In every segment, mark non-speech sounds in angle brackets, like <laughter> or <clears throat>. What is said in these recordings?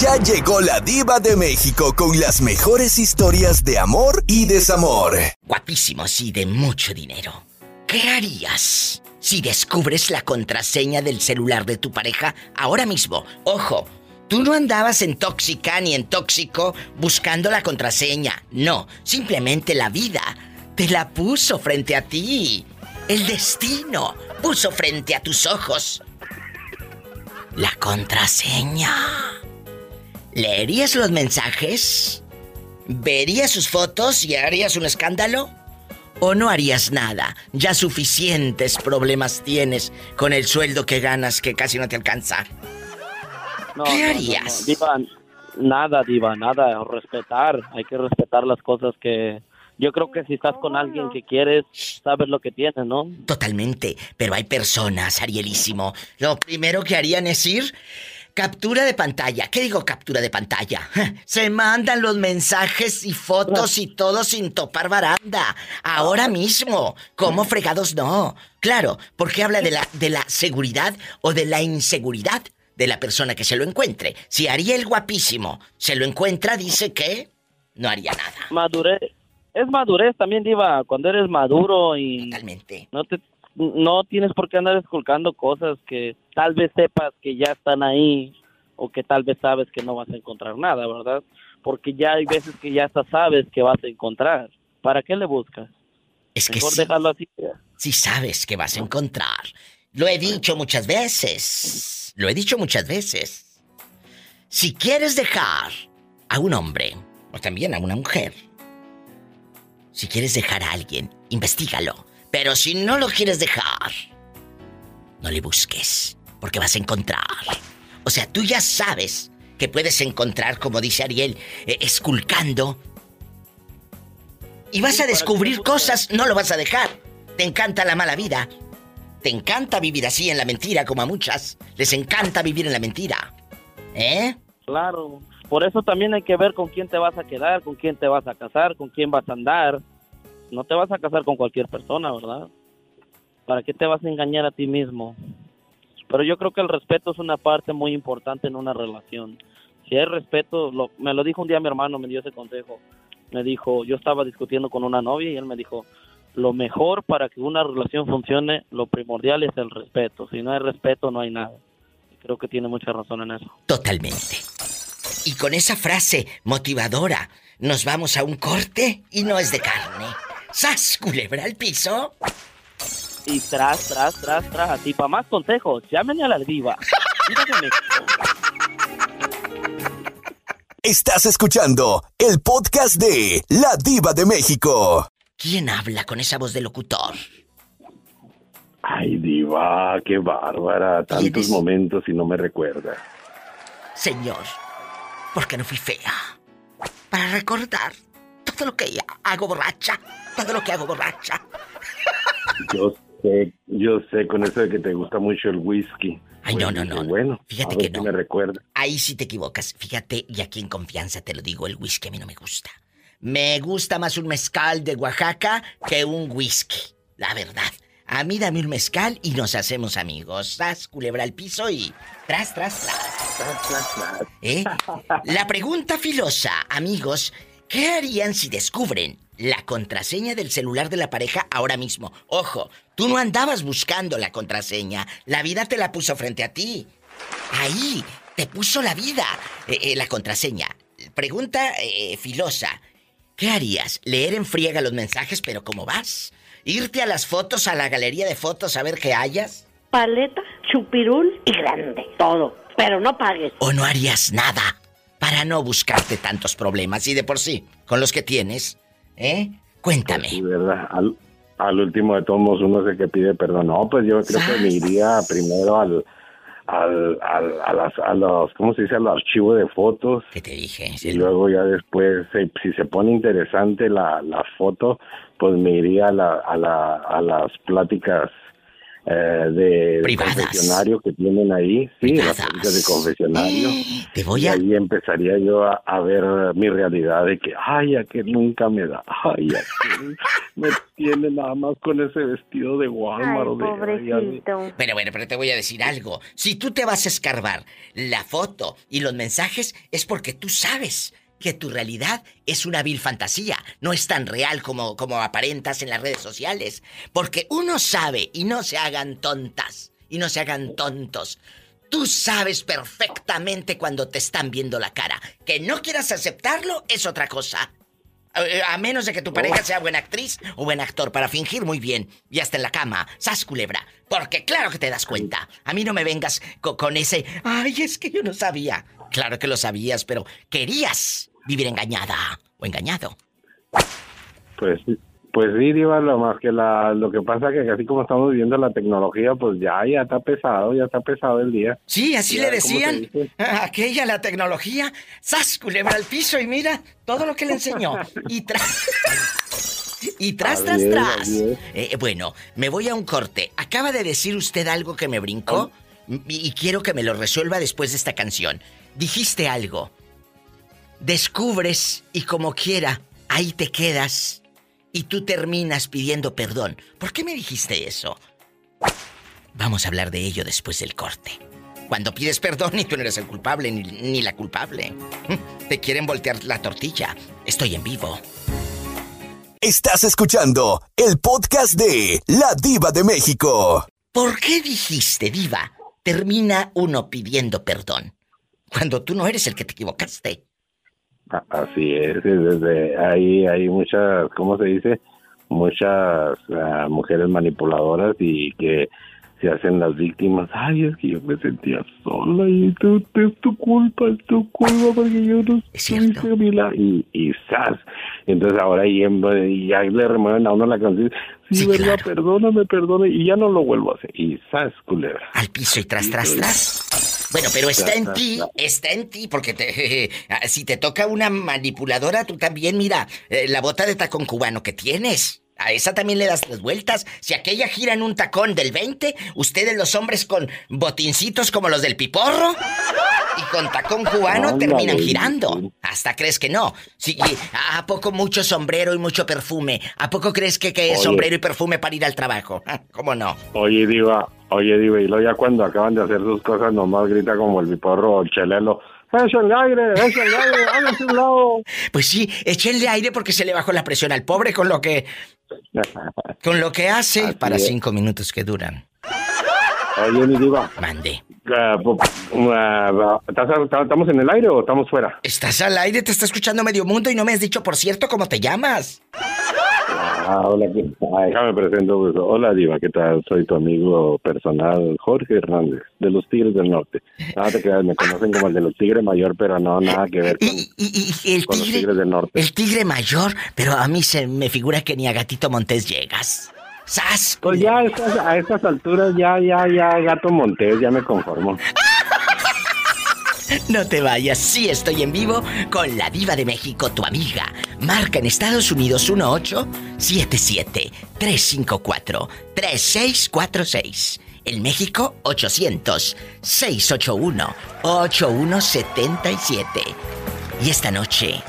Ya llegó la diva de México con las mejores historias de amor y desamor. Guapísimos y de mucho dinero. ¿Qué harías si descubres la contraseña del celular de tu pareja ahora mismo? Ojo, tú no andabas en tóxica ni en tóxico buscando la contraseña. No, simplemente la vida te la puso frente a ti. El destino puso frente a tus ojos la contraseña. ¿Leerías los mensajes? ¿Verías sus fotos y harías un escándalo? ¿O no harías nada? Ya suficientes problemas tienes con el sueldo que ganas que casi no te alcanza. ¿Qué harías? diva, nada, Diva, nada. Respetar. Hay que respetar las cosas que, yo creo que si estás con alguien que quieres, sabes lo que tienes, ¿no? Totalmente, pero hay personas, Arielísimo. Lo primero que harían es ir captura de pantalla. ¿Qué digo captura de pantalla? <laughs> Se mandan los mensajes y fotos y todo sin topar baranda. Ahora mismo. ¿Cómo fregados no? Claro, porque habla de la, de la seguridad o de la inseguridad de la persona que se lo encuentre. Si Ariel guapísimo se lo encuentra, dice que no haría nada. Madurez, es madurez también, Diva, cuando eres maduro y... Totalmente. No te no tienes por qué andar esculcando cosas que tal vez sepas que ya están ahí o que tal vez sabes que no vas a encontrar nada, ¿verdad? Porque ya hay veces que ya hasta sabes que vas a encontrar. ¿Para qué le buscas? Es que sí, dejarlo así. Sí sabes que vas a encontrar. Lo he dicho muchas veces. Lo he dicho muchas veces. Si quieres dejar a un hombre, o también a una mujer, si quieres dejar a alguien, investigalo. Pero si no lo quieres dejar, no le busques, porque vas a encontrar. O sea, tú ya sabes que puedes encontrar, como dice Ariel, eh, esculcando. Y vas a descubrir cosas, no lo vas a dejar. Te encanta la mala vida. Te encanta vivir así en la mentira, como a muchas. Les encanta vivir en la mentira. ¿Eh? Claro. Por eso también hay que ver con quién te vas a quedar, con quién te vas a casar, con quién vas a andar. No te vas a casar con cualquier persona, ¿verdad? ¿Para qué te vas a engañar a ti mismo? Pero yo creo que el respeto es una parte muy importante en una relación. Si hay respeto, lo, me lo dijo un día mi hermano, me dio ese consejo. Me dijo, yo estaba discutiendo con una novia y él me dijo, lo mejor para que una relación funcione, lo primordial es el respeto. Si no hay respeto, no hay nada. Creo que tiene mucha razón en eso. Totalmente. Y con esa frase motivadora, nos vamos a un corte y no es de carne. ¡Sas, culebra al piso! Y tras, tras, tras, tras, así. Para más consejos, llámenme a la diva. Estás escuchando el podcast de La Diva de México. ¿Quién habla con esa voz de locutor? Ay, diva, qué bárbara. Tantos momentos y no me recuerda. Señor, porque no fui fea. Para recordar todo lo que hago borracha. Todo lo que hago borracha. Yo sé, yo sé con eso de que te gusta mucho el whisky. Ay, no, no, no. Bueno, fíjate que no. me recuerda. Ahí sí te equivocas. Fíjate, y aquí en confianza te lo digo, el whisky a mí no me gusta. Me gusta más un mezcal de Oaxaca que un whisky. La verdad. A mí dame un mezcal y nos hacemos amigos. Tras, culebra al piso y tras, tras, tras. ¿Eh? La pregunta filosa, amigos, ¿qué harían si descubren la contraseña del celular de la pareja ahora mismo? Ojo, tú no andabas buscando la contraseña, la vida te la puso frente a ti. Ahí, te puso la vida, eh, eh, la contraseña. Pregunta eh, filosa, ¿qué harías? ¿Leer en friega los mensajes, pero cómo vas? ¿Irte a las fotos, a la galería de fotos a ver qué hayas? Paleta, chupirul y grande. Todo. Pero no pagues. ¿O no harías nada para no buscarte tantos problemas y de por sí, con los que tienes? ¿Eh? Cuéntame. Sí, verdad. Al, al último de todos uno sé que pide perdón. No, pues yo creo que me iría primero al, al, al, a, las, a los, ¿cómo se dice? Al archivo de fotos. ¿Qué te dije? Y luego ya después, si, si se pone interesante la, la foto, pues me iría a, la, a, la, a las pláticas eh, de, Privadas. confesionario que tienen ahí, sí, las Privadas. cositas de confesionario. Te voy Y a... ahí empezaría yo a, a ver mi realidad de que, ay, a que nunca me da, ay, a que me tiene nada más con ese vestido de Ay, Walmart o de... ay, ay, pobrecito. Pero bueno, pero te voy a decir algo. Si tú te vas a escarbar la foto y los mensajes, es porque tú sabes que tu realidad es una vil fantasía. No es tan real como, como aparentas en las redes sociales. Porque uno sabe, y no se hagan tontas, y no se hagan tontos. Tú sabes perfectamente cuando te están viendo la cara. Que no quieras aceptarlo es otra cosa. A, a menos de que tu pareja sea buena actriz o buen actor para fingir muy bien y hasta en la cama, sas culebra. Porque claro que te das cuenta. A mí no me vengas co- con ese, ay, es que yo no sabía. Claro que lo sabías, pero querías vivir engañada o engañado. Pues, pues sí, Diva, lo más que la, lo que pasa que así como estamos viviendo la tecnología, pues ya, ya está pesado, ya está pesado el día. Sí, así Ya, le ¿cómo se decían. <laughs> Aquella, la tecnología, sas culebra al piso y mira todo lo que le enseñó. Y tras. <laughs> Y tras, tras, tras. es. Eh, bueno, me voy a un corte. Acaba de decir usted algo que me brincó y, y quiero que me lo resuelva después de esta canción. Dijiste algo. Descubres y como quiera, ahí te quedas y tú terminas pidiendo perdón. ¿Por qué me dijiste eso? Vamos a hablar de ello después del corte. Cuando pides perdón y tú no eres el culpable ni, ni la culpable. Te quieren voltear la tortilla. Estoy en vivo. Estás escuchando el podcast de La Diva de México. ¿Por qué dijiste, diva? Termina uno pidiendo perdón. Cuando tú no eres el que te equivocaste. A- Así es, desde ahí hay muchas, ¿cómo se dice? Muchas ah, mujeres manipuladoras y que se hacen las víctimas. Ay, es que yo me sentía sola y tú, es tu culpa, es tu culpa porque yo no Es cierto. estuviste a mi lado. Y, y ¡zas! Entonces ahora y, y ya le remueven a uno la canción. Sí, Sí, verdad, claro. perdóname, perdóname. Y ya no lo vuelvo a hacer. Y ¡zas, culebra! Al piso y tras, tras, tras. Bueno, pero está en ti, está en ti, porque te, <laughs> si te toca una manipuladora, tú también, mira, eh, la bota de tacón cubano que tienes. A esa también le das las vueltas. Si aquella gira en un tacón del 20, ustedes los hombres con botincitos como los del piporro y con tacón cubano Ándale, terminan girando. Hasta crees que no. Sí, y ¿A poco mucho sombrero y mucho perfume? ¿A poco crees que, que es sombrero y perfume para ir al trabajo? <laughs> ¿Cómo no? Oye, Diva, oye, Diva, y luego ya cuando acaban de hacer sus cosas, nomás grita como el biporro o el chelelo. ¡Echa el aire! ¡Echa el aire! <laughs> ¡Háganse un lado! Pues sí, échenle aire porque se le bajó la presión al pobre con lo que con lo que hace Así para es. cinco minutos que duran. Oye, mi Diva, Mande. ah, ¿estás- ¿estamos en el aire o estamos fuera? Estás al aire, te está escuchando medio mundo y no me has dicho, por cierto, cómo te llamas. Ah, hola, ¿qué- ah, déjame presento. Hola, Diva, ¿qué tal? Soy tu amigo personal, Jorge Hernández, de los Tigres del Norte. Nada te creas, me conocen como el de los Tigres Mayor, pero no, nada que ver con... Y, y- y el Con los tigre, tigres del norte. el tigre mayor, pero a mí se me figura que ni a Gatito Montés llegas. ¡Sas! Pues ya a estas, a estas alturas, ya, ya, ya, Gato Montés, ya me conformo. <laughs> No te vayas, sí estoy en vivo con la diva de México, tu amiga. Marca en Estados Unidos 1877-354-3646. En México 800-681-8177. Y esta noche,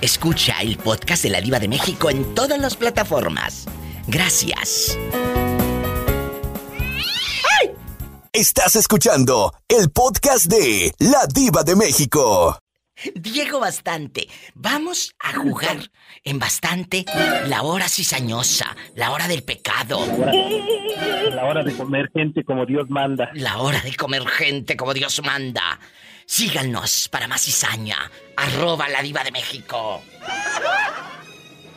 escucha el podcast de la diva de México en todas las plataformas. Gracias. Estás escuchando el podcast de La Diva de México. Diego Bastante, vamos a jugar en Bastante la hora cizañosa, la hora del pecado, la hora de comer gente como Dios manda. la hora de comer gente como Dios manda. Síganos para más cizaña, arroba la diva de México.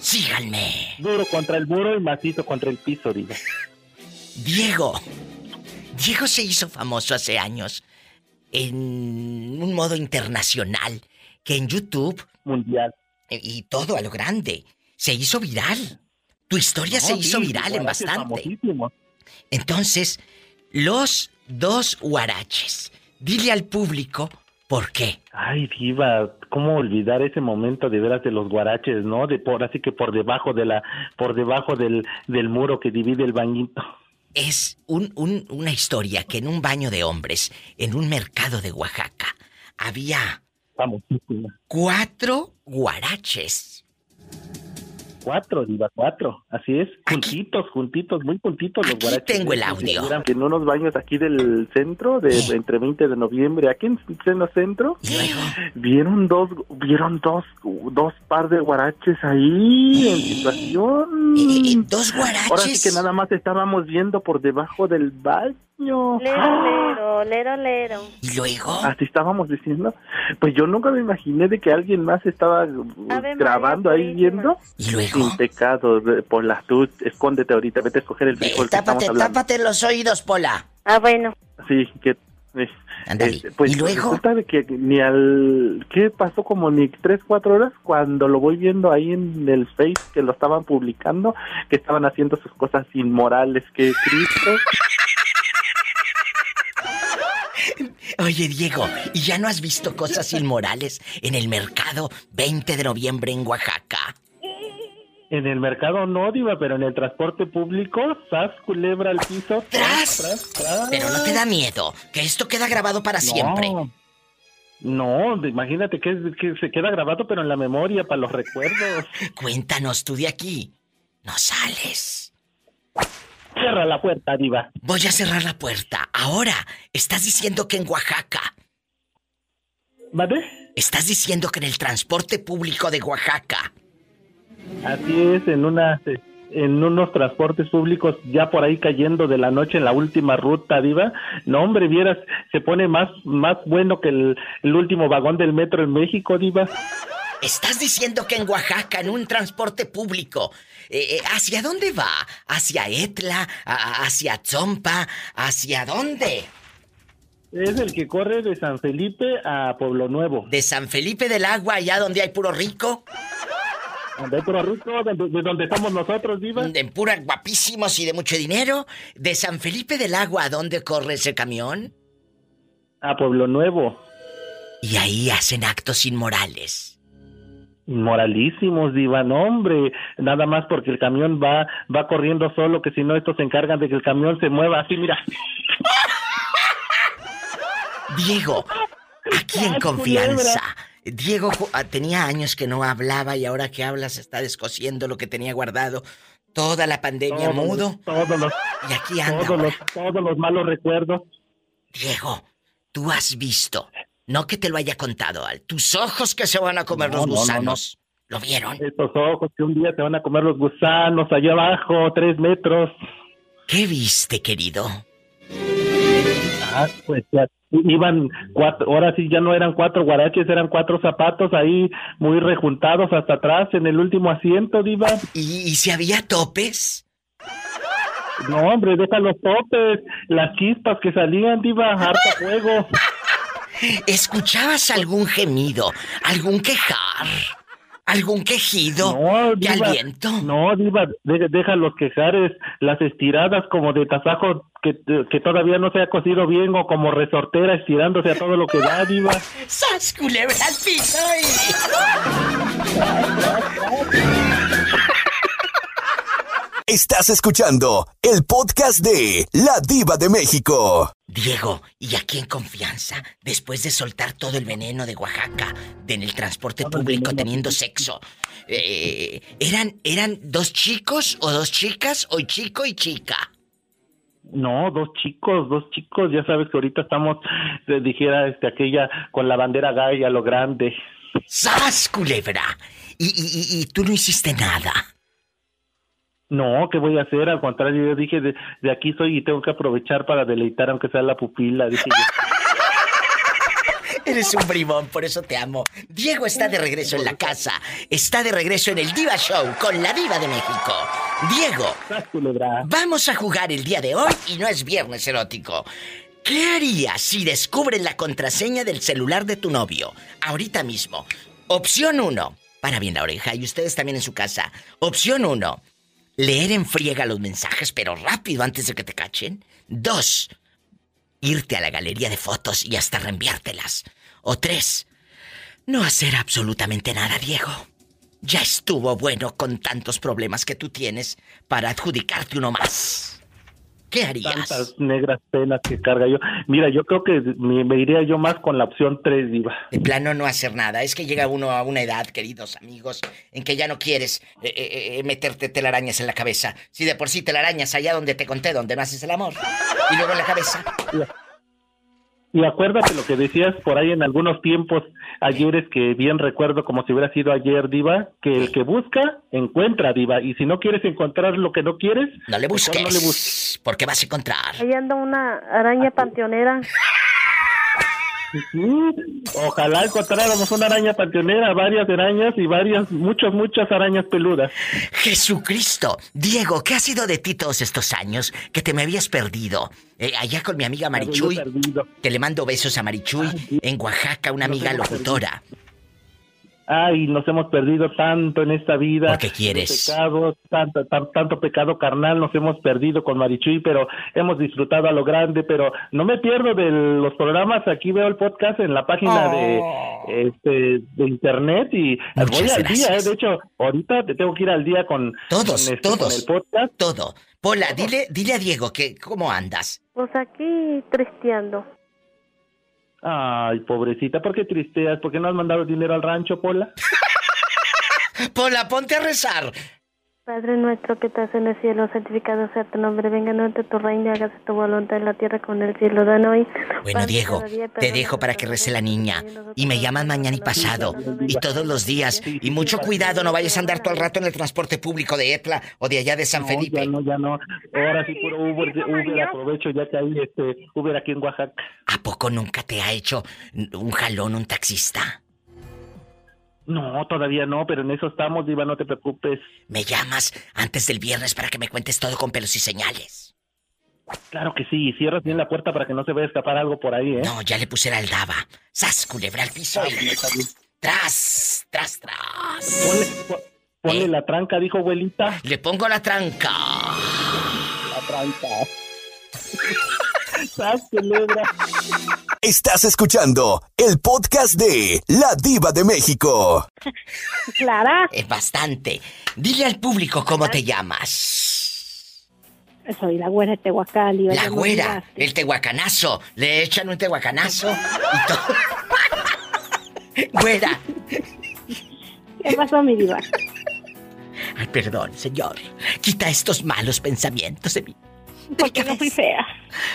Síganme. Duro contra el muro y macizo contra el piso, digo. Diego. Diego se hizo famoso hace años en un modo internacional que en YouTube Mundial. y todo a lo grande se hizo viral. Tu historia se hizo viral en bastante. Entonces, los dos huaraches. Dile al público por qué. Ay, diva, cómo olvidar ese momento de veras de los guaraches, ¿no? De por así que por debajo de la, por debajo del, del muro que divide el bañito. es un, un, una historia que en un baño de hombres, en un mercado de Oaxaca, había cuatro guaraches cuatro, Diva, cuatro. Así es, juntitos, juntitos, muy juntitos los guaraches. tengo el audio. En unos baños aquí del centro, de entre 20 de noviembre, aquí en pleno centro, vieron dos, vieron dos, dos par de guaraches ahí en situación. Eh, eh, dos guaraches. Ahora sí que nada más estábamos viendo por debajo del baño. Lero, lero, lero, lero. ¿Y luego? Así estábamos diciendo. Pues yo nunca me imaginé de que alguien más estaba grabando ahí viendo. ¿Y luego? Sin pecado, por las tú, escóndete ahorita, vete a escoger el frijol. tápate, tápate los oídos, Pola. Ah, bueno. Sí, que... Eh. Eh, pues ¿Y luego? resulta de que ni al... ¿Qué pasó? Como ni tres, cuatro horas cuando lo voy viendo ahí en el Face que lo estaban publicando, que estaban haciendo sus cosas inmorales, que Cristo... Oye, Diego, ¿y ya no has visto cosas inmorales en el mercado 20 de noviembre en Oaxaca? En el mercado no, Diva, pero en el transporte público, sas, culebra al piso. ¡Tras! tras, tras. Pero no te da miedo, que esto queda grabado para siempre. No, imagínate que, que se queda grabado, pero en la memoria, para los recuerdos. <laughs> Cuéntanos tú de aquí. No sales. Cierra la puerta, Diva. Voy a cerrar la puerta. Ahora, estás diciendo que en Oaxaca. ¿Vale? Estás diciendo que en el transporte público de Oaxaca. Así es, en una en unos transportes públicos ya por ahí cayendo de la noche en la última ruta, Diva. No, hombre, vieras, se pone más, más bueno que el, el último vagón del metro en México, Diva. Estás diciendo que en Oaxaca, en un transporte público, eh, eh, ¿hacia dónde va? ¿Hacia Etla? ¿Hacia Tzompa? ¿Hacia dónde? Es el que corre de San Felipe a Pueblo Nuevo. ¿De San Felipe del Agua, allá donde hay puro rico? De Pueblo Rico, de, de donde estamos nosotros, Diva. ¿En pura guapísimos y de mucho dinero? ¿De San Felipe del Agua a dónde corre ese camión? A Pueblo Nuevo. Y ahí hacen actos inmorales. Moralísimos, Diva, no, hombre. Nada más porque el camión va, va corriendo solo, que si no, estos se encargan de que el camión se mueva así, mira. Diego, aquí en confianza. Diego ah, tenía años que no hablaba y ahora que habla se está descosiendo lo que tenía guardado. Toda la pandemia Todos mudo. Todos los, Y aquí anda. todos los, todos los malos recuerdos. Diego, tú has visto. No que te lo haya contado, Al. Tus ojos que se van a comer No, los no, no, no. gusanos. ¿Lo vieron? Estos ojos que un día te van a comer los gusanos allá abajo, tres metros. ¿Qué viste, querido? Ah, pues ya iban cuatro, ahora sí ya no eran cuatro guaraches, eran cuatro zapatos ahí muy rejuntados hasta atrás en el último asiento, Diva. ¿Y, y si había topes? No, hombre, deja los topes, las chispas que salían, Diva, harta fuego. <laughs> ¿Escuchabas algún gemido? ¿Algún quejar? ¿Algún quejido? No, ¿De Diva, aliento? no, Diva, de- deja los quejares, las estiradas como de tasajo que, que todavía no se ha cocido bien o como resortera estirándose a todo lo que da, Diva. <laughs> ¡Sas, culebra piso! Estás escuchando el podcast de La Diva de México. Diego, y aquí en confianza, después de soltar todo el veneno de Oaxaca, de en el transporte público teniendo sexo, eh, ¿eran, ¿eran dos chicos o dos chicas o chico y chica? No, dos chicos, dos chicos, ya sabes que ahorita estamos, eh, dijera este, aquella con la bandera gay a lo grande. ¡Sas, culebra! Y, y- y- y tú no hiciste nada. No, ¿qué voy a hacer? Al contrario, yo dije, de, de aquí soy y tengo que aprovechar para deleitar aunque sea la pupila, dije yo. <laughs> Eres un bribón, por eso te amo. Diego está de regreso en la casa. Está de regreso en el Diva Show con la Diva de México. Diego, vamos a jugar el día de hoy y no es viernes erótico. ¿Qué harías si descubren la contraseña del celular de tu novio? Ahorita mismo. Opción 1. Para bien la oreja y ustedes también en su casa. Opción 1. Leer en friega los mensajes, pero rápido antes de que te cachen. 2 irte a la galería de fotos y hasta reenviártelas. O tres, no hacer absolutamente nada, Diego. Ya estuvo bueno con tantos problemas que tú tienes para adjudicarte uno más. ¿Qué harías? Tantas negras penas que carga yo. Mira, yo creo que me, me iría yo más con la opción 3, Diva. De plano no hacer nada. Es que llega uno a una edad, queridos amigos, en que ya no quieres eh, eh, eh, meterte telarañas en la cabeza. Si de por sí telarañas allá donde te conté, donde no haces el amor. Y luego en la cabeza. Y acuérdate lo que decías por ahí en algunos tiempos ayeres que bien recuerdo como si hubiera sido ayer, Diva, que el que busca, encuentra, Diva. Y si no quieres encontrar lo que no quieres, No le busques. no le busques. Porque vas a encontrar. Ahí anda una araña panteonera. <laughs> Ojalá encontráramos una araña panteonera, varias arañas y varias, muchas, muchas arañas peludas. Jesucristo. Diego, ¿qué ha sido de ti todos estos años que te me habías perdido? Eh, allá con mi amiga Marichuy. Que le mando besos a Marichuy. En Oaxaca, una amiga locutora. Ay, nos hemos perdido tanto en esta vida. ¿Por qué quieres? Pecado, tanto, tan- tanto pecado carnal nos hemos perdido con Marichuy, pero hemos disfrutado a lo grande, pero no me pierdo de los programas, aquí veo el podcast en la página de este de internet y Muchas voy al día, eh. de hecho, ahorita te tengo que ir al día con, Todos, con este, todos. con el podcast. Todo. Pola, dile, dile a Diego que cómo andas. Pues aquí tristeando. Ay, pobrecita, ¿por qué tristeas? ¿Por qué no has mandado dinero al rancho, Pola? <laughs> Pola, ponte a rezar. Padre nuestro que estás en el cielo, santificado sea tu nombre, venga a nosotros tu reino, hágase tu voluntad en la tierra como en el cielo. Dan hoy. Bueno, Diego, día, te dejo para que rece la niña. Y me llaman mañana y pasado. Y todos los días. Y mucho cuidado, no vayas a andar todo el rato en el transporte público de Etla o de allá de San No, Felipe. ya no, ya no. Ahora sí, puro Uber, Uber, aprovecho ya que hay este Uber aquí en Oaxaca. ¿A poco nunca te ha hecho un jalón un taxista? No, todavía no, pero en eso estamos, Diva, no te preocupes. Me llamas antes del viernes para que me cuentes todo con pelos y señales. Claro que sí, cierras bien la puerta para que no se vaya a escapar algo por ahí, ¿eh? No, ya le puse la aldaba. ¡Sas, culebra al piso! ¡Tras, tras, tras! Ponle, po- ponle ¿Eh? la tranca, dijo abuelita. Le pongo la tranca. La tranca. Estás escuchando el podcast de La Diva de México. Clara, Es bastante. Dile al público cómo te llamas. soy la güera de Tehuacán. Diva, La güera, el tehuacanazo. Le echan un tehuacanazo y todo. güera. ¿Qué pasó, mi diva? Ay, perdón, señor. Quita estos malos pensamientos de mí. Porque no fui fea.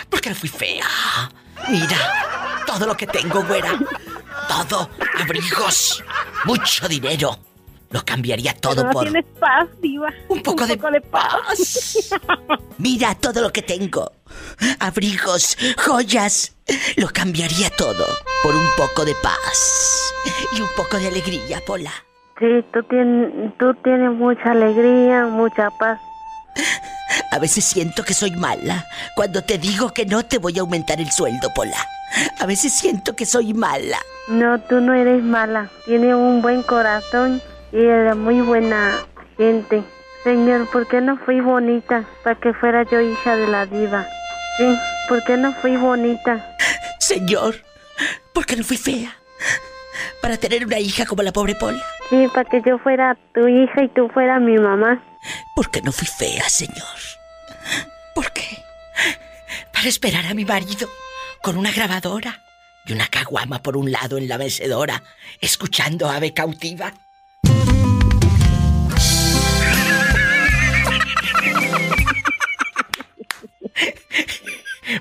Porque no fui fea. Mira, todo lo que tengo, güera. Todo. Abrigos. Mucho dinero. Lo cambiaría todo Pero no por tienes paz, diva. un poco, de, de paz. Mira todo lo que tengo. Abrigos, joyas. Lo cambiaría todo por un poco de paz. Y un poco de alegría, Pola. Sí, tú tienes, tú tienes mucha alegría, mucha paz. A veces siento que soy mala cuando te digo que no te voy a aumentar el sueldo, Pola. A veces siento que soy mala. No, tú no eres mala. Tienes un buen corazón y eres muy buena gente. Señor, ¿por qué no fui bonita para que fuera yo hija de la diva? Sí, ¿por qué no fui bonita? Señor, ¿por qué no fui fea? Para tener una hija como la pobre Pola. Sí, para que yo fuera tu hija y tú fueras mi mamá. ¿Por qué no fui fea, señor? ¿Por qué? Para esperar a mi marido con una grabadora y una caguama por un lado en la mecedora, escuchando ave cautiva.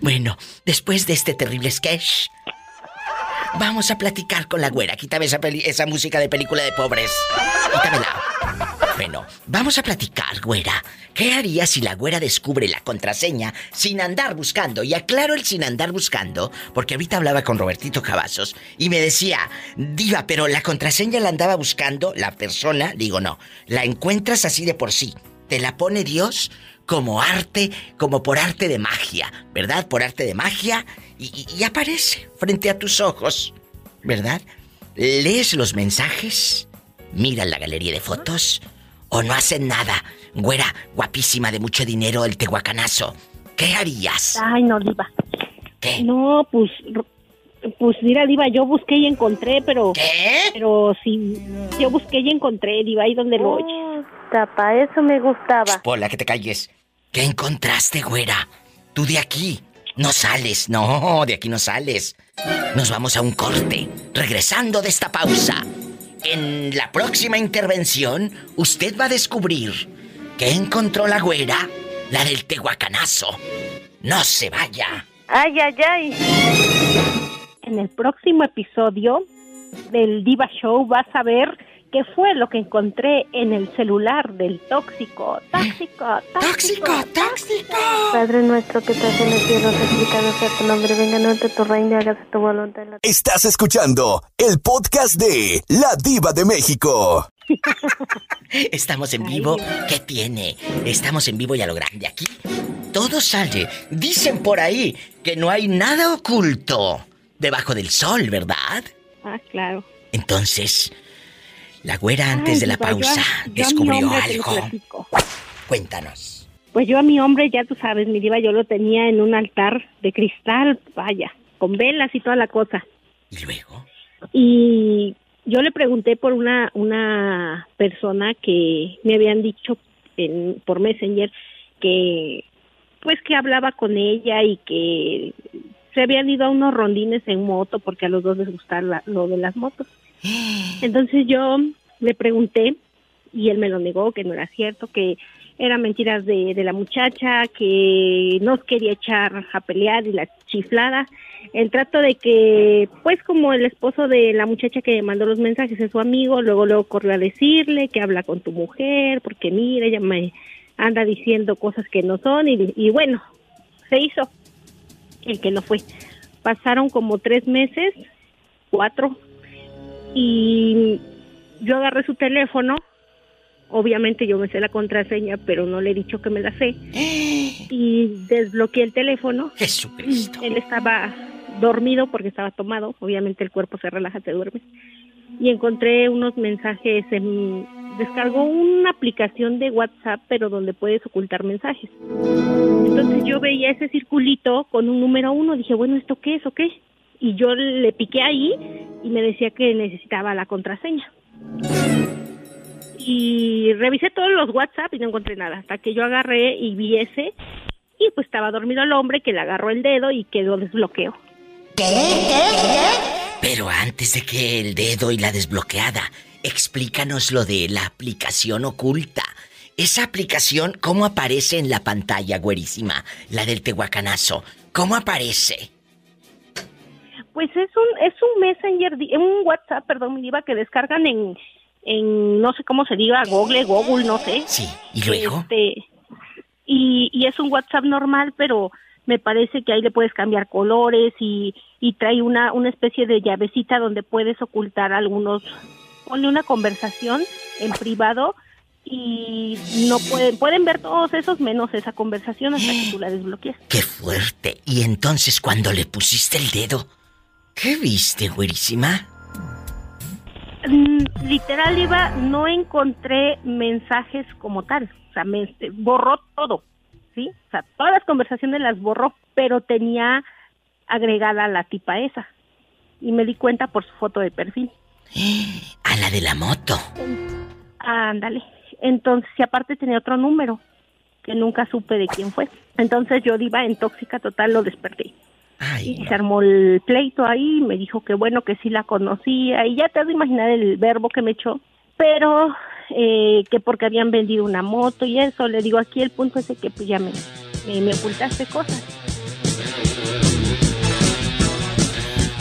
Bueno, después de este terrible sketch, vamos a platicar con la güera. Quítame esa, esa música de película de pobres. Quítamela. Bueno, vamos a platicar, güera. ¿Qué haría si la güera descubre la contraseña sin andar buscando? Y aclaro el sin andar buscando, porque ahorita hablaba con Robertito Cavazos y me decía, Diva, pero la contraseña la andaba buscando la persona. Digo, no, la encuentras así de por sí. Te la pone Dios como arte, como por arte de magia, ¿verdad? Por arte de magia y, y- y aparece frente a tus ojos, ¿verdad? Lees los mensajes, miras la galería de fotos o no hacen nada. Güera, guapísima de mucho dinero, el tehuacanazo. ¿Qué harías? Ay, no, Diva. ¿Qué? No, pues, pues mira, Diva, yo busqué y encontré, pero, ¿Qué? pero sí, yo busqué y encontré, Diva, ahí donde lo oyes. Tapa, eso me gustaba. Pola, que te calles. ¿Qué encontraste, güera? tú de aquí no sales, no, de aquí no sales. Nos vamos a un corte. Regresando de esta pausa, en la próxima intervención, usted va a descubrir que encontró la güera, la del tehuacanazo. No se vaya. Ay, ay, ay. En el próximo episodio del Diva Show vas a ver qué fue lo que encontré en el celular del tóxico. Tóxico, tóxico, tóxico. Padre nuestro que estás en el cielo, santificado sea tu nombre, venga a nosotros tu reino y hágase tu voluntad. en la- Estás escuchando el podcast de La Diva de México. <laughs> Estamos en vivo. ¿Qué tiene? Estamos en vivo y a lo grande aquí. Todo sale. Dicen por ahí que no hay nada oculto debajo del sol, ¿verdad? Ah, claro. Entonces, la güera antes Ay, de la diva, yo pausa yo mi descubrió algo. Cuéntanos. Pues yo a mi hombre, ya tú sabes, mi diva, yo lo tenía en un altar de cristal, vaya, con velas y toda la cosa. ¿Y luego? Y yo le pregunté por una, una persona que me habían dicho en, por Messenger que pues que hablaba con ella y que se habían ido a unos rondines en moto porque a los dos les gustaba la- lo de las motos. Entonces yo le pregunté y él me lo negó, que no era cierto, que eran mentiras de, de la muchacha, que nos quería echar a pelear y la chiflada. El trato de que, pues como el esposo de la muchacha que mandó los mensajes es su amigo, luego luego corrió a decirle que habla con tu mujer, porque mira, ella me anda diciendo cosas que no son y, y bueno, se hizo el que no fue. Pasaron como tres meses, cuatro, y yo agarré su teléfono. Obviamente yo me sé la contraseña, pero no le he dicho que me la sé. <gasps> Y desbloqueé el teléfono. Jesucristo. Él estaba dormido porque estaba tomado. Obviamente el cuerpo se relaja, te duermes. Y encontré unos mensajes. En, descargó una aplicación de WhatsApp, pero donde puedes ocultar mensajes. Entonces yo veía ese circulito con un número uno. Dije, bueno, ¿esto qué es o qué? Y yo le piqué ahí y me decía que necesitaba la contraseña. Y revisé todos los WhatsApp y no encontré nada. Hasta que yo agarré y vi ese. Y pues estaba dormido el hombre que le agarró el dedo y quedó desbloqueo. Pero antes de que el dedo y la desbloqueada, explícanos lo de la aplicación oculta. Esa aplicación, ¿cómo aparece en la pantalla, güerísima? La del tehuacanazo. ¿Cómo aparece? Pues es un es un Messenger, un WhatsApp, perdón, mi diva, que descargan en en no sé cómo se diga, Google, Google, no sé. Sí, ¿y luego? Este, y, y es un WhatsApp normal, pero me parece que ahí le puedes cambiar colores y, y trae una, una especie de llavecita donde puedes ocultar algunos, ponle una conversación en privado y no pueden, pueden ver todos esos menos esa conversación hasta que tú la desbloquees. <gasps> ¡Qué fuerte! Y entonces cuando le pusiste el dedo, ¿qué viste, güerísima? Mm, literal iba no encontré mensajes como tal. O sea me este, borró todo sí o sea todas las conversaciones las borró pero tenía agregada la tipa esa. Y me di cuenta por su foto de perfil. <gasps> A la de la moto. ándale. Entonces y aparte tenía otro número que nunca supe de quién fue. Entonces yo diva en tóxica total lo desperté Ay, y se armó el pleito ahí, me dijo que bueno, que sí la conocía, y ya te has de imaginar el verbo que me echó, pero eh, que porque habían vendido una moto y eso, le digo aquí el punto es de que pues ya me, me, me ocultaste cosas.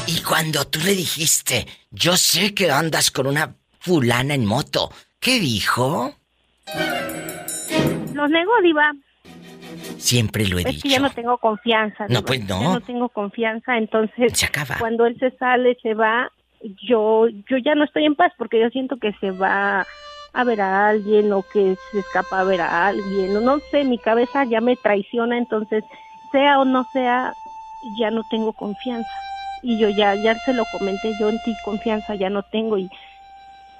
Y cuando tú le dijiste, yo sé que andas con una fulana en moto, ¿qué dijo? Los negó, diva, Siempre lo he es que dicho. ya no tengo confianza. No, pues no. Ya no tengo confianza, entonces Se acaba. cuando él se sale, se va, yo, yo ya no estoy en paz porque yo siento que se va a ver a alguien o que se escapa a ver a alguien, o no sé, mi cabeza ya me traiciona, entonces sea o no sea, ya no tengo confianza. Y yo ya, ya se lo comenté, yo en ti confianza ya no tengo y,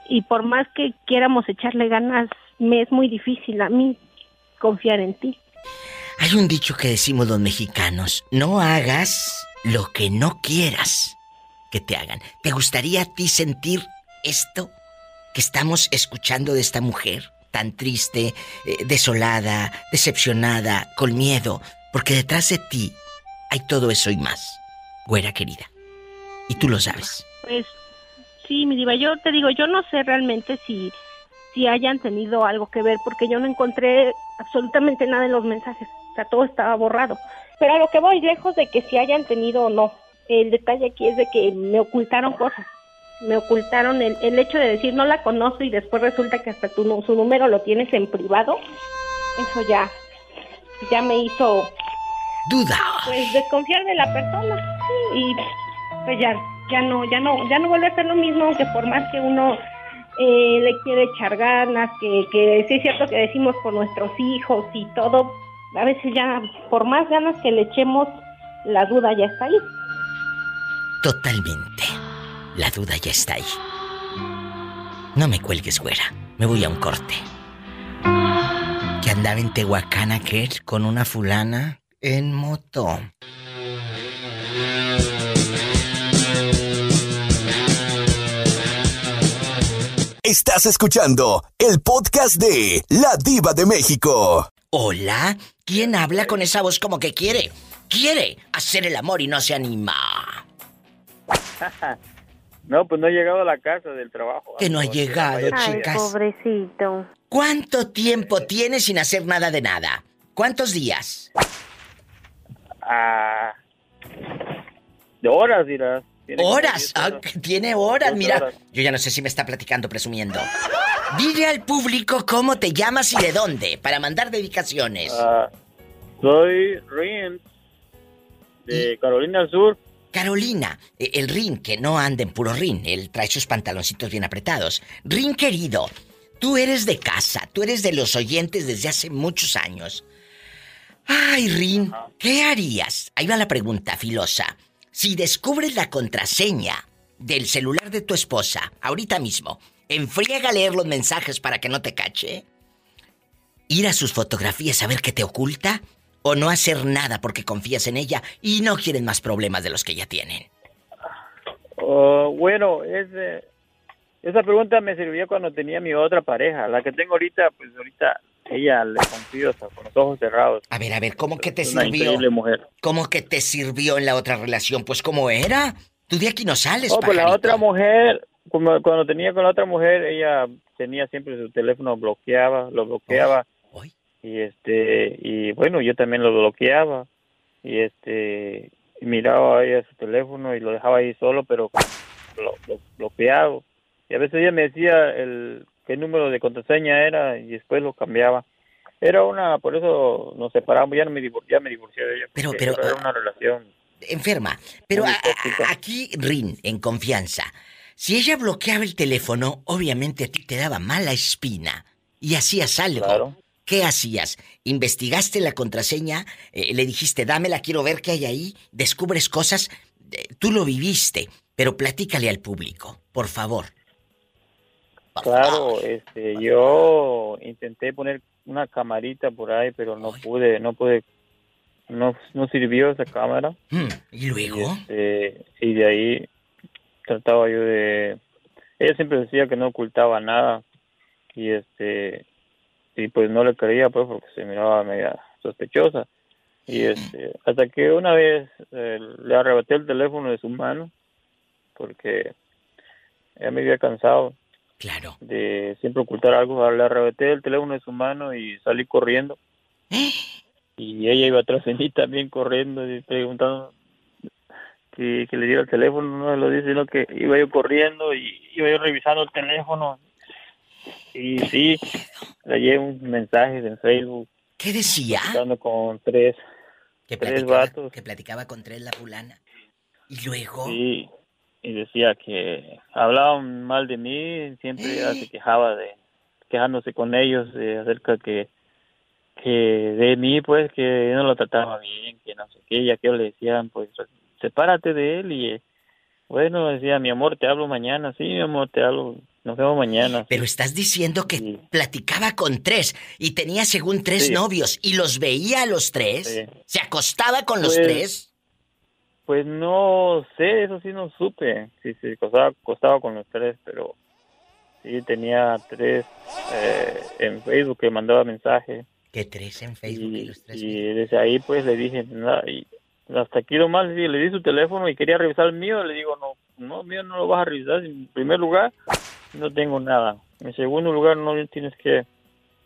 y por más que quieramos echarle ganas, me es muy difícil a mí confiar en ti. Hay un dicho que decimos los mexicanos, no hagas lo que no quieras que te hagan. ¿Te gustaría a ti sentir esto que estamos escuchando de esta mujer tan triste, eh, desolada, decepcionada, con miedo? Porque detrás de ti hay todo eso y más, güera querida. Y tú lo sabes. Pues sí, mi diva, yo te digo, yo no sé realmente si, si hayan tenido algo que ver, porque yo no encontré absolutamente nada en los mensajes. O sea, todo estaba borrado. Pero a lo que voy, lejos de que si hayan tenido o no, el detalle aquí es de que me ocultaron cosas. Me ocultaron el, el hecho de decir no la conozco y después resulta que hasta tu, su número lo tienes en privado. Eso ya, ya me hizo Duda. pues desconfiar de la persona y pues ya ya no ya no ya no vuelve a ser lo mismo aunque por más que uno eh, le quiere echar ganas que que sí es cierto que decimos por nuestros hijos y todo a veces ya por más ganas que le echemos la duda ya está ahí Totalmente. La duda ya está ahí. No me cuelgues, güera. Me voy a un corte. Que andaba en Tehuacán aquel con una fulana en moto. Estás escuchando el podcast de La Diva de México. Hola, ¿quién habla con esa voz como que quiere? Quiere hacer el amor y no se anima. <laughs> No, pues no he llegado a la casa del trabajo. Que no ha llegado, Ay, chicas. pobrecito. ¿Cuánto tiempo tienes sin hacer nada de nada? ¿Cuántos días? Ah, de horas, dirás. Tiene Horas, 10 ah, tiene horas, mira. horas. Yo ya no sé si me está platicando, presumiendo. Dile al público cómo te llamas y de dónde, para mandar dedicaciones. Ah, soy Rin de Carolina del Sur. Carolina, eh, el Rin, que no anda en puro Rin, él trae sus pantaloncitos bien apretados. Rin querido, tú eres de casa, tú eres de los oyentes desde hace muchos años. Ay, Rin, ¿qué harías? Ahí va la pregunta, filosa. Si descubres la contraseña del celular de tu esposa, ahorita mismo, enfriega a leer los mensajes para que no te cache. Ir a sus fotografías a ver qué te oculta. O no hacer nada porque confías en ella y no quieren más problemas de los que ya tienen. Oh, bueno, ese, esa pregunta me sirvió cuando tenía mi otra pareja. La que tengo ahorita, pues ahorita ella le sea, con los ojos cerrados. A ver, a ver, ¿cómo que te Es una sirvió? increíble mujer. ¿Cómo que te sirvió en la otra relación? Pues ¿cómo era? Tú de aquí no sales, Oh, pues la otra mujer, como cuando tenía con la otra mujer, ella tenía siempre su teléfono bloqueaba, lo bloqueaba. Ay. Y este, y bueno, yo también lo bloqueaba. Y este, y miraba ella su teléfono y lo dejaba ahí solo, pero lo, lo bloqueado. Y a veces ella me decía el qué número de contraseña era y después lo cambiaba. Era una, por eso nos separamos, ya, no me, ya me divorcié de ella. Pero- pero, era ah, una relación. Enferma. Pero a- a- aquí, Rin, en confianza. Si ella bloqueaba el teléfono, obviamente a ti te daba mala espina y hacías algo. Claro. ¿Qué hacías? ¿Investigaste la contraseña? Eh, ¿Le dijiste, dámela, quiero ver qué hay ahí? ¿Descubres cosas? Eh, tú lo viviste, pero platícale al público, por favor. Claro, este, yo intenté poner una camarita por ahí, pero no Ay. pude, no pude, no, no sirvió esa cámara. Hmm, ¿Y luego? Este, y de ahí trataba yo de, ella siempre decía que no ocultaba nada y este, y pues no le creía pues porque se miraba media sospechosa y este, hasta que una vez eh, le arrebaté el teléfono de su mano porque ella me había cansado Claro. de siempre ocultar algo. Le arrebaté el teléfono de su mano y salí corriendo. Y ella iba atrás de mí también corriendo y preguntando que, que le diera el teléfono. No lo dice, sino que iba yo corriendo y iba yo revisando el teléfono. Y sí, le llegué un mensaje en Facebook ¿Qué decía? con tres. Que tres platicaba, vatos. que platicaba con tres la fulana. Y luego... Sí, y decía que hablaban mal de mí, siempre ella <gasps> se quejaba de, quejándose con ellos de acerca que, que de mí, pues, que yo no lo trataba bien, que no sé qué, y aquellos le decían, pues, sepárate de él, y eh, bueno, decía, mi amor, te hablo mañana, sí, mi amor, te hablo, nos vemos mañana. Pero estás diciendo que Sí. platicaba con tres y tenía según tres Sí. novios y los veía a los tres. Sí. Se acostaba con los Pues, tres. Pues no sé, eso sí no supe, si se costaba, costaba con los tres, pero sí tenía tres eh, en Facebook que mandaba mensajes. Que tres en Facebook y, los tres. Y desde ahí pues le dije, nada, y hasta aquí nomás le, le di su teléfono y quería revisar el mío, le digo, no, no, mío no lo vas a revisar. En primer lugar, no tengo nada. En segundo lugar, no tienes que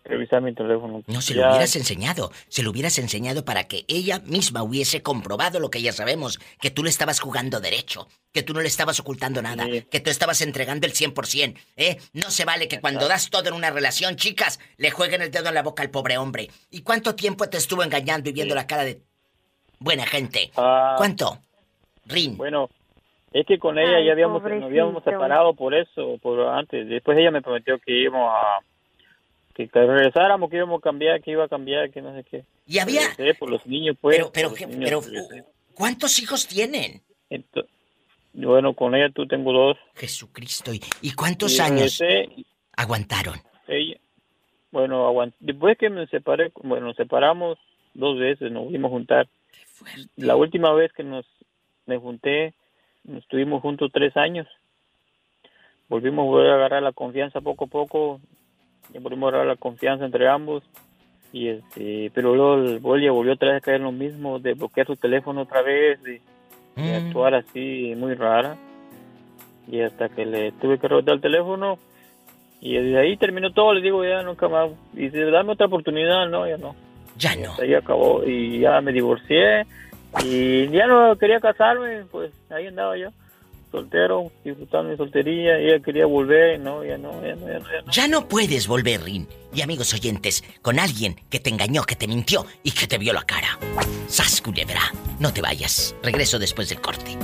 revisar mi teléfono. No, se lo hubieras enseñado. Se lo hubieras enseñado para que ella misma hubiese comprobado lo que ya sabemos. Que tú le estabas jugando derecho. Que tú no le estabas ocultando nada. Que tú estabas entregando el 100%. ¿eh? No se vale que cuando das todo en una relación, chicas, le jueguen el dedo en la boca al pobre hombre. ¿Y cuánto tiempo te estuvo engañando y viendo la cara de buena gente? Ah. ¿Cuánto? Rin. Bueno, es que con ella ya habíamos, nos habíamos separado por eso, por antes. Después ella me prometió que íbamos a que, regresáramos, que íbamos a cambiar, que iba a cambiar, que no sé qué. Y había... por los niños, pues. Pero, pero, ¿cuántos hijos tienen? bueno, con ella tú tengo dos. Jesucristo, ¿y, cuántos años aguantaron? Ella, bueno, aguant después que me separé, bueno, nos separamos dos veces, nos volvimos a juntar. La última vez que nos me junté, estuvimos juntos tres años. Volvimos a volver a agarrar la confianza poco a poco, y volvimos a agarrar la confianza entre ambos. Y este, pero luego Bolia volvió otra vez a caer lo mismo, de bloquear su teléfono otra vez, de, mm. actuar así muy rara. Y hasta que le tuve que rebotar el teléfono, y desde ahí terminó todo, le digo ya nunca más. Y si dame otra oportunidad, no, ya no. Ya no. Ahí acabó y ya me divorcié y ya no quería casarme, pues ahí andaba yo, soltero, disfrutando mi soltería, ella quería volver, no, ya no, ya no, ya no. Ya no, puedes volver, Rin. Y amigos oyentes, con alguien que te engañó, que te mintió y que te vio la cara. Sas culebra, no te vayas. Regreso después del corte.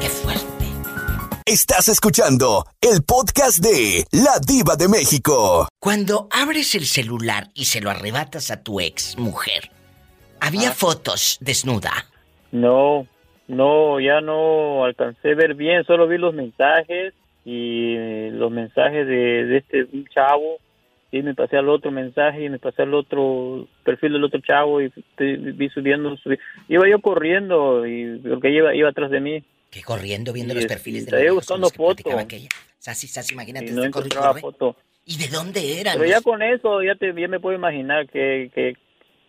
Qué fuerte. Estás escuchando el podcast de La Diva de México. Cuando abres el celular y se lo arrebatas a tu ex mujer, ¿había ah. fotos desnuda? No, no, ya no alcancé a ver bien, solo vi los mensajes y los mensajes de, de este chavo y me pasé al otro mensaje y me pasé al otro perfil del otro chavo y vi subiendo, iba yo corriendo y porque iba, iba atrás de mí. Que corriendo viendo los perfiles de los buscando fotos. Sasi, Sasi, imagínate. Y no encontraba foto. ¿Y de dónde eran? Pero ya con eso ya, te, ya me puedo imaginar que, que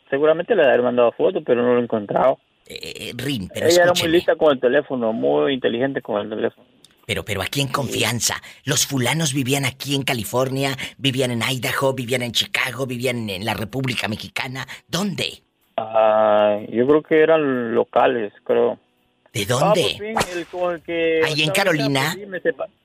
seguramente le había mandado foto, pero no lo he encontrado. Eh, eh, Rin, pero Ella era muy lista con el teléfono, muy inteligente con el teléfono. Pero, pero aquí en confianza. Los fulanos vivían aquí en California, vivían en Idaho, vivían en Chicago, vivían en la República Mexicana. ¿Dónde? Ah, yo creo que eran locales, creo. ¿De dónde? Ah, el, con el que Ahí en Carolina.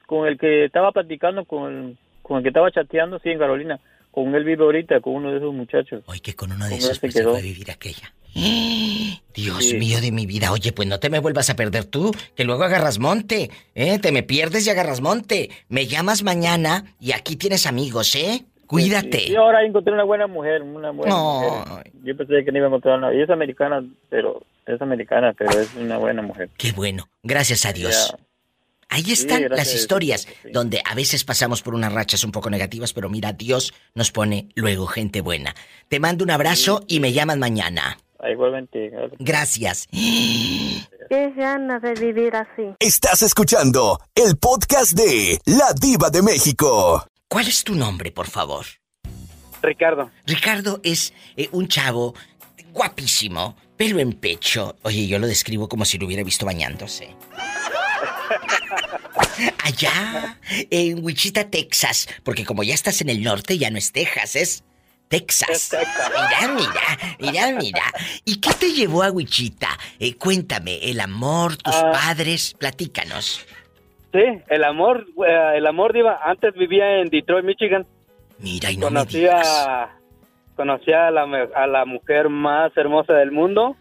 con el que estaba platicando, con el, con el que estaba chateando, sí, en Carolina. Con él vive ahorita, con uno de esos muchachos. Oye, que con uno de esos pues, se fue a vivir aquella. <gasps> Dios mío de mi vida. Oye, pues no te me vuelvas a perder tú, que luego agarras monte, ¿eh? Te me pierdes y agarras monte. Me llamas mañana y aquí tienes amigos, ¿eh? Cuídate. Y ahora encontré una buena mujer, una buena mujer. Yo pensé que no iba a encontrar una. Y es americana, pero es americana, pero es una buena mujer. Qué bueno. Gracias a Dios. Ahí están las historias, donde a veces pasamos por unas rachas un poco negativas, pero mira, Dios nos pone luego gente buena. Te mando un abrazo y me llaman mañana. Ah, igualmente. Gracias. <gasps> Qué ganas de vivir así. Estás escuchando el podcast de La Diva de México. ¿Cuál es tu nombre, por favor? Ricardo. Ricardo es eh, un chavo guapísimo, pelo en pecho. Oye, yo lo describo como si lo hubiera visto bañándose. Allá, en Wichita, Texas, porque como ya estás en el norte, ya no es Texas, es Texas. Mira, mira, mira, mira. ¿Y qué te llevó a Wichita? Eh, cuéntame, el amor, tus ah. padres, platícanos. Sí, el amor, eh, el amor, Diva. Antes vivía en Detroit, Michigan. Mira, y no conocí me A, conocí a la, a la mujer más hermosa del mundo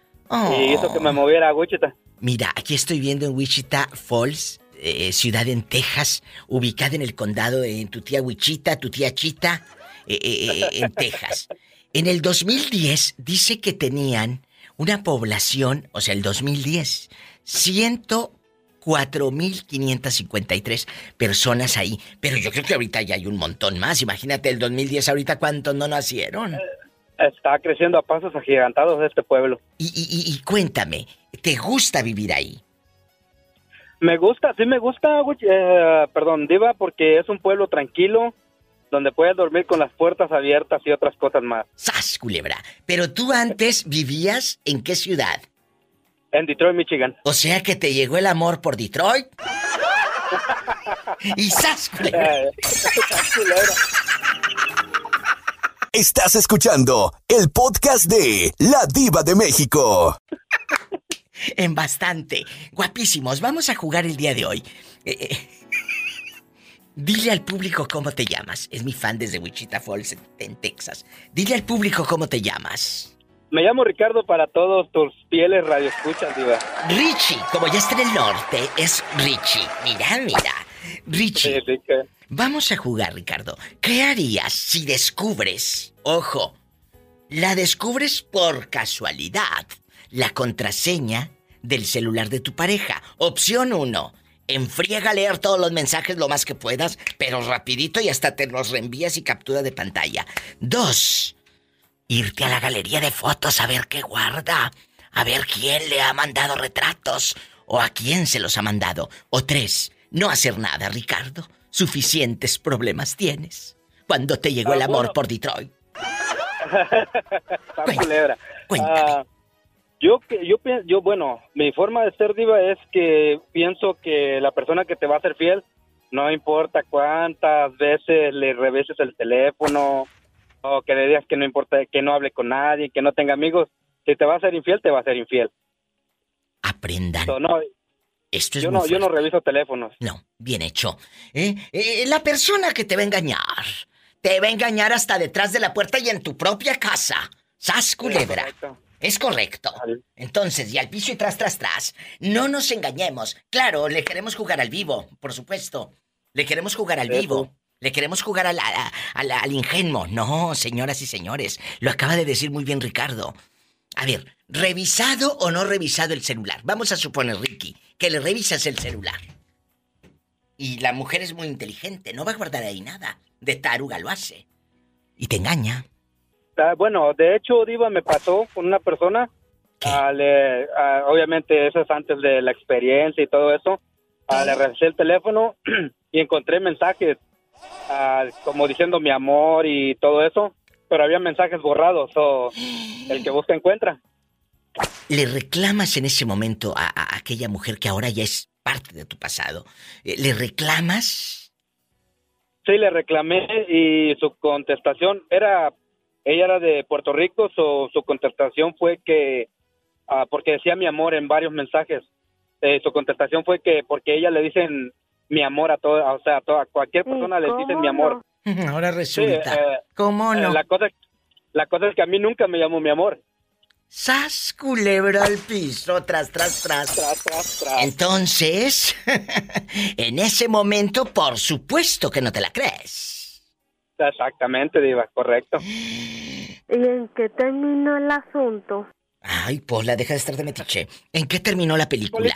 y hizo que me oh. moviera a Wichita. Mira, aquí estoy viendo en Wichita Falls, eh, ciudad en Texas, ubicada en el condado de tu tía Wichita, tu tía Chita, eh, eh, en Texas. En el 2010 dice que tenían una población, o sea, el 2010, 104.553 personas ahí. Pero yo creo que ahorita ya hay un montón más. Imagínate el 2010, ahorita cuántos no nacieron. Está creciendo a pasos agigantados este pueblo. Y, cuéntame, ¿te gusta vivir ahí? Me gusta, sí me gusta, eh, perdón, Diva, porque es un pueblo tranquilo, donde puedes dormir con las puertas abiertas y otras cosas más. ¡Sas, culebra! Pero tú antes vivías en qué ciudad? En Detroit, Michigan. O sea que te llegó el amor por Detroit. <laughs> y sas, culebra. Eh, culebra. <laughs> Estás escuchando el podcast de La Diva de México. <laughs> En bastante. Guapísimos, vamos a jugar el día de hoy. Eh, eh, Dile al público cómo te llamas. Es mi fan desde Wichita Falls, en Texas. Dile al público cómo te llamas. Me llamo Ricardo para todos tus fieles radioescuchas, Diva. Richie, como ya está en el norte, es Richie. Mira, mira. Richie. Sí, Vamos a jugar, Ricardo. ¿Qué harías si descubres, ojo, la descubres por casualidad, la contraseña del celular de tu pareja? Opción 1. Enfriega a leer todos los mensajes lo más que puedas, pero rapidito y hasta te los reenvías y captura de pantalla. 2. Irte a la galería de fotos a ver qué guarda, a ver quién le ha mandado retratos o a quién se los ha mandado. O tres, no hacer nada, Ricardo. Suficientes problemas tienes. Cuando te llegó el Ah, amor por Detroit. <laughs> Culebra. cuéntame. Yo, que- yo, yo, bueno, mi forma de ser diva es que pienso que la persona que te va a ser fiel, no importa cuántas veces le reveses el teléfono o que le digas que no importa, que no hable con nadie, que no tenga amigos, si te va a ser infiel, te va a ser infiel. Aprendan. So, no, Esto es yo no, yo no fuerte. reviso teléfonos. No, bien hecho. ¿Eh? Eh, la persona que te va a engañar, te va a engañar hasta detrás de la puerta y en tu propia casa. ¡Sas, culebra! correcto. Es correcto. Entonces, y al piso y tras, tras, tras. No nos engañemos. Claro, le queremos jugar al vivo, por supuesto. Le queremos jugar al vivo. Le queremos jugar al, al- al ingenuo. No, señoras y señores. Lo acaba de decir muy bien Ricardo. A ver, ¿revisado o no revisado el celular? Vamos a suponer, Ricky, que le revisas el celular. Y la mujer es muy inteligente, no va a guardar ahí nada. De taruga lo hace. Y te engaña. Ah, bueno, de hecho, Diva, me pasó con una persona. ah, le- ah, obviamente, eso es antes de la experiencia y todo eso. Ah, le revisé el teléfono <clears throat> y encontré mensajes ah, como diciendo mi amor y todo eso. Pero había mensajes borrados. o <gasps> el que busca encuentra. ¿Le reclamas en ese momento a, a aquella mujer que ahora ya es parte de tu pasado? Eh, ¿Le reclamas? Sí, le reclamé y su contestación era, ella era de Puerto Rico, so- su contestación fue que, ah, porque decía mi amor en varios mensajes, eh, su contestación fue que porque ella le dicen mi amor a toda, o sea, a toda, cualquier persona le dicen mi amor. <laughs> Ahora Sí, resulta. eh, ¿Cómo eh, no? la cosa, la cosa es que a mí nunca me llamó mi amor. ¡Sas, culebra al piso! Tras, tras, tras. Tras, tras, tras. Entonces, <laughs> en ese momento, por supuesto que no te la crees. Exactamente, Diva, correcto. ¿Y en qué terminó el asunto? Ay, Pola, deja de estar de metiche. ¿En qué terminó la película?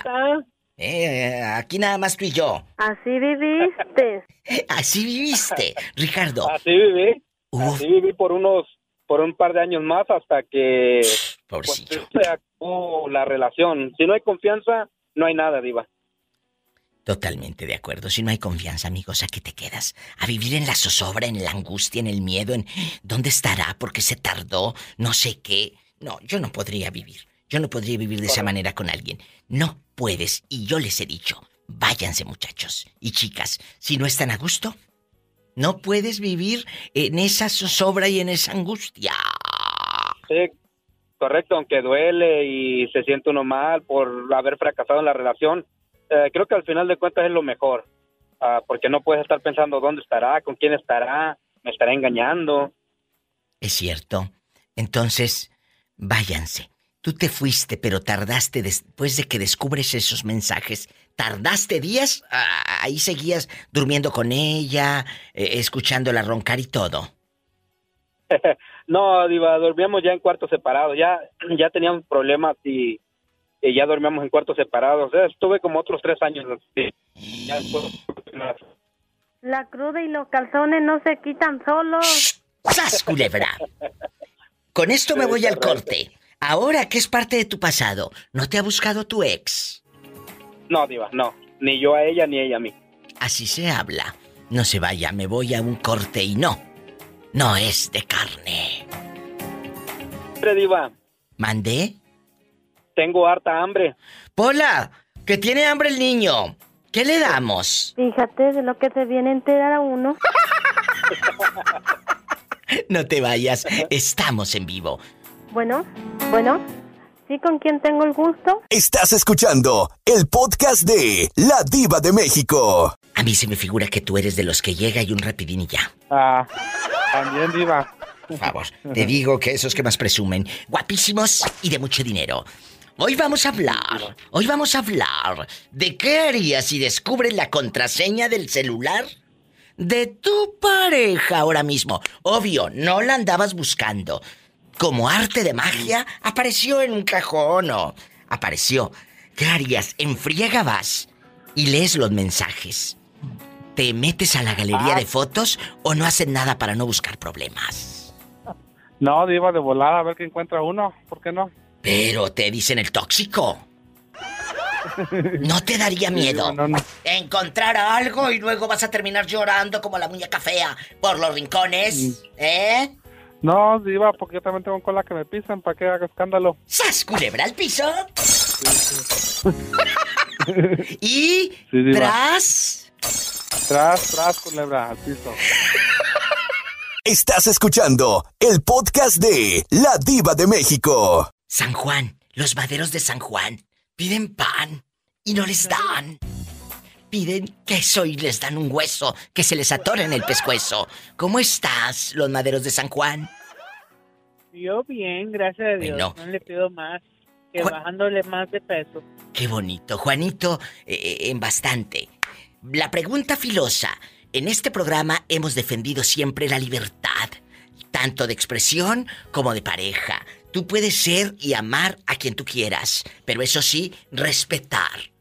Eh, aquí nada más tú y yo. Así viviste. <laughs> Así viviste, Ricardo. Así viví. Así viví por unos, por un par de años más hasta que pues, se acabó la relación. Si no hay confianza, no hay nada, Diva. Totalmente de acuerdo. Si no hay confianza, amigos, ¿a qué te quedas? ¿A vivir en la zozobra, en la angustia, en el miedo, en dónde estará, por qué se tardó, no sé qué? No, yo no podría vivir. Yo no podría vivir de esa manera con alguien. No puedes. Y yo les he dicho, váyanse muchachos y chicas. Si no están a gusto, no puedes vivir en esa zozobra y en esa angustia. Sí, correcto, aunque duele y se siente uno mal por haber fracasado en la relación, eh, creo que al final de cuentas es lo mejor, Ah, porque no puedes estar pensando dónde estará, con quién estará, me estará engañando. Es cierto. Entonces, váyanse. Tú te fuiste, pero tardaste después de que descubres esos mensajes. ¿Tardaste días? Ah, ahí seguías durmiendo con ella, eh, escuchándola roncar y todo. <laughs> no, Diva, dormíamos ya en cuartos separados, ya, ya teníamos problemas y, y ya dormíamos en cuartos separados. Estuve como otros tres años. así. Ya después- La cruda y los calzones no se quitan solos. ¡Sas, culebra! Con esto me voy al corte. Ahora que es parte de tu pasado, ¿no te ha buscado tu ex? No, Diva, no. Ni yo a ella ni ella a mí. Así se habla. No se vaya, me voy a un corte y no. No es de carne. Diva, ¿Mandé? Tengo harta hambre. Pola, que tiene hambre el niño. ¿Qué le damos? Fíjate de lo que se viene a enterar a uno. <laughs> No te vayas, estamos en vivo. Bueno, bueno. ¿Sí con quién tengo el gusto? Estás escuchando el podcast de La Diva de México. A mí se me figura que tú eres de los que llega y un rapidín y ya. Ah, también diva. Por favor, te digo que esos que más presumen, guapísimos y de mucho dinero. Hoy vamos a hablar, hoy vamos a hablar de qué harías si descubres la contraseña del celular de tu pareja ahora mismo. Obvio, no la andabas buscando. Como arte de magia, apareció en un cajón o apareció. ¿Qué harías? En friega vas y lees los mensajes. ¿Te metes a la galería de fotos o no haces nada para no buscar problemas? No, diva de volada a ver qué encuentra uno. ¿Por qué no? Pero te dicen el tóxico. ¿No te daría miedo No, no. encontrar algo y luego vas a terminar llorando como la muñeca fea por los rincones? ¿Eh? No, diva, porque yo también tengo cola que me pisan. ¿Para qué haga escándalo? ¡Sas, culebra al piso! <laughs> y Sí, diva. tras... Tras, tras, culebra, al piso. Estás escuchando el podcast de La Diva de México. San Juan, los maderos de San Juan piden pan y no les dan. Piden queso y les dan un hueso que se les atore en el pescuezo. ¿Cómo estás, los maderos de San Juan? Yo bien, gracias a Dios. Bueno. No le pido más que bajándole más de peso. Qué bonito, Juanito, eh, eh, en bastante. La pregunta filosa. En este programa hemos defendido siempre la libertad, tanto de expresión como de pareja. Tú puedes ser y amar a quien tú quieras, pero eso sí, respetar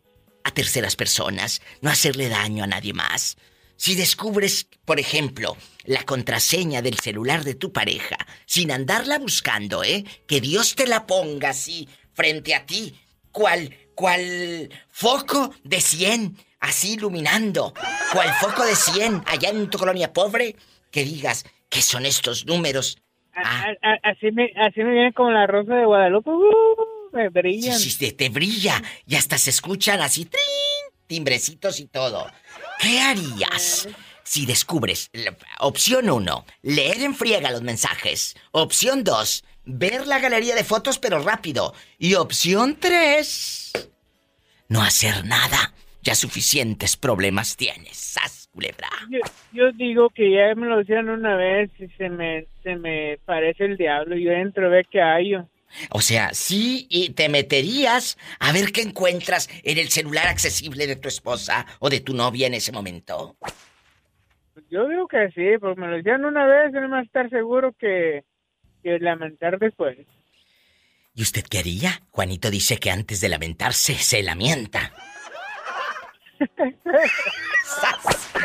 a terceras personas, no hacerle daño a nadie más. Si descubres, por ejemplo, la contraseña del celular de tu pareja, sin andarla buscando, ¿eh? Que Dios te la ponga así, frente a ti, cual, cual foco de 100, así iluminando, cual foco de 100 allá en tu colonia pobre, que digas, ¿qué son estos números? A- Ah. a- así, me, así me viene como la rosa de Guadalupe. uh, me Sí, brillan. sí, te, te brilla y hasta se escuchan así, ¡trin! timbrecitos y todo. ¿Qué harías si descubres, opción 1, leer en friega los mensajes? Opción 2, ver la galería de fotos pero rápido. Y opción 3, no hacer nada. Ya suficientes problemas tienes, sas, culebra. Yo, yo digo que ya me lo hicieron una vez y se me, se me parece el diablo. Yo entro a ver qué hay. yo. O sea, sí, y te meterías a ver qué encuentras en el celular accesible de tu esposa o de tu novia en ese momento. Yo digo que sí, porque me lo hicieron una vez no me estar seguro que, que lamentar después. ¿Y usted qué haría? Juanito dice que antes de lamentarse se lamenta.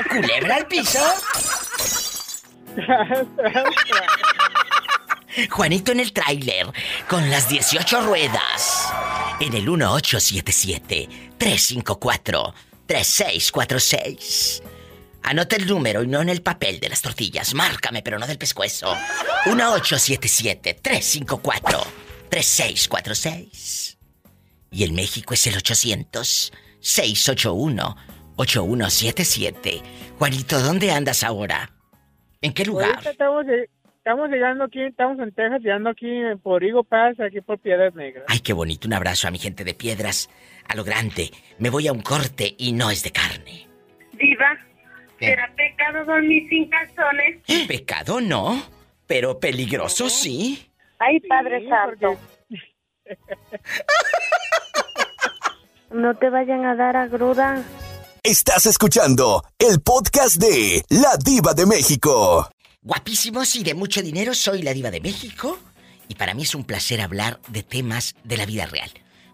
¿Culebra al piso? Juanito en el tráiler, con las 18 ruedas. En el 1877-354-3646. Anota el número y no en el papel de las tortillas. Márcame, pero no del pescuezo. 1877-354-3646. Y el México es el 800-681-8177. Juanito, ¿dónde andas ahora? ¿En qué lugar? Estamos, estamos llegando aquí, estamos en Texas, llegando aquí por Higo Pass, aquí por Piedras Negras. Ay, qué bonito. Un abrazo a mi gente de piedras. A lo grande. Me voy a un corte y no es de carne. Diva, ¿Qué? ¿será pecado dormir sin calzones? Pecado no, pero peligroso sí. Ay, Padre Santo. <laughs> <laughs> No te vayan a dar a gruda. Estás escuchando el podcast de La Diva de México. Guapísimos y de mucho dinero, soy la diva de México. Y para mí es un placer hablar de temas de la vida real.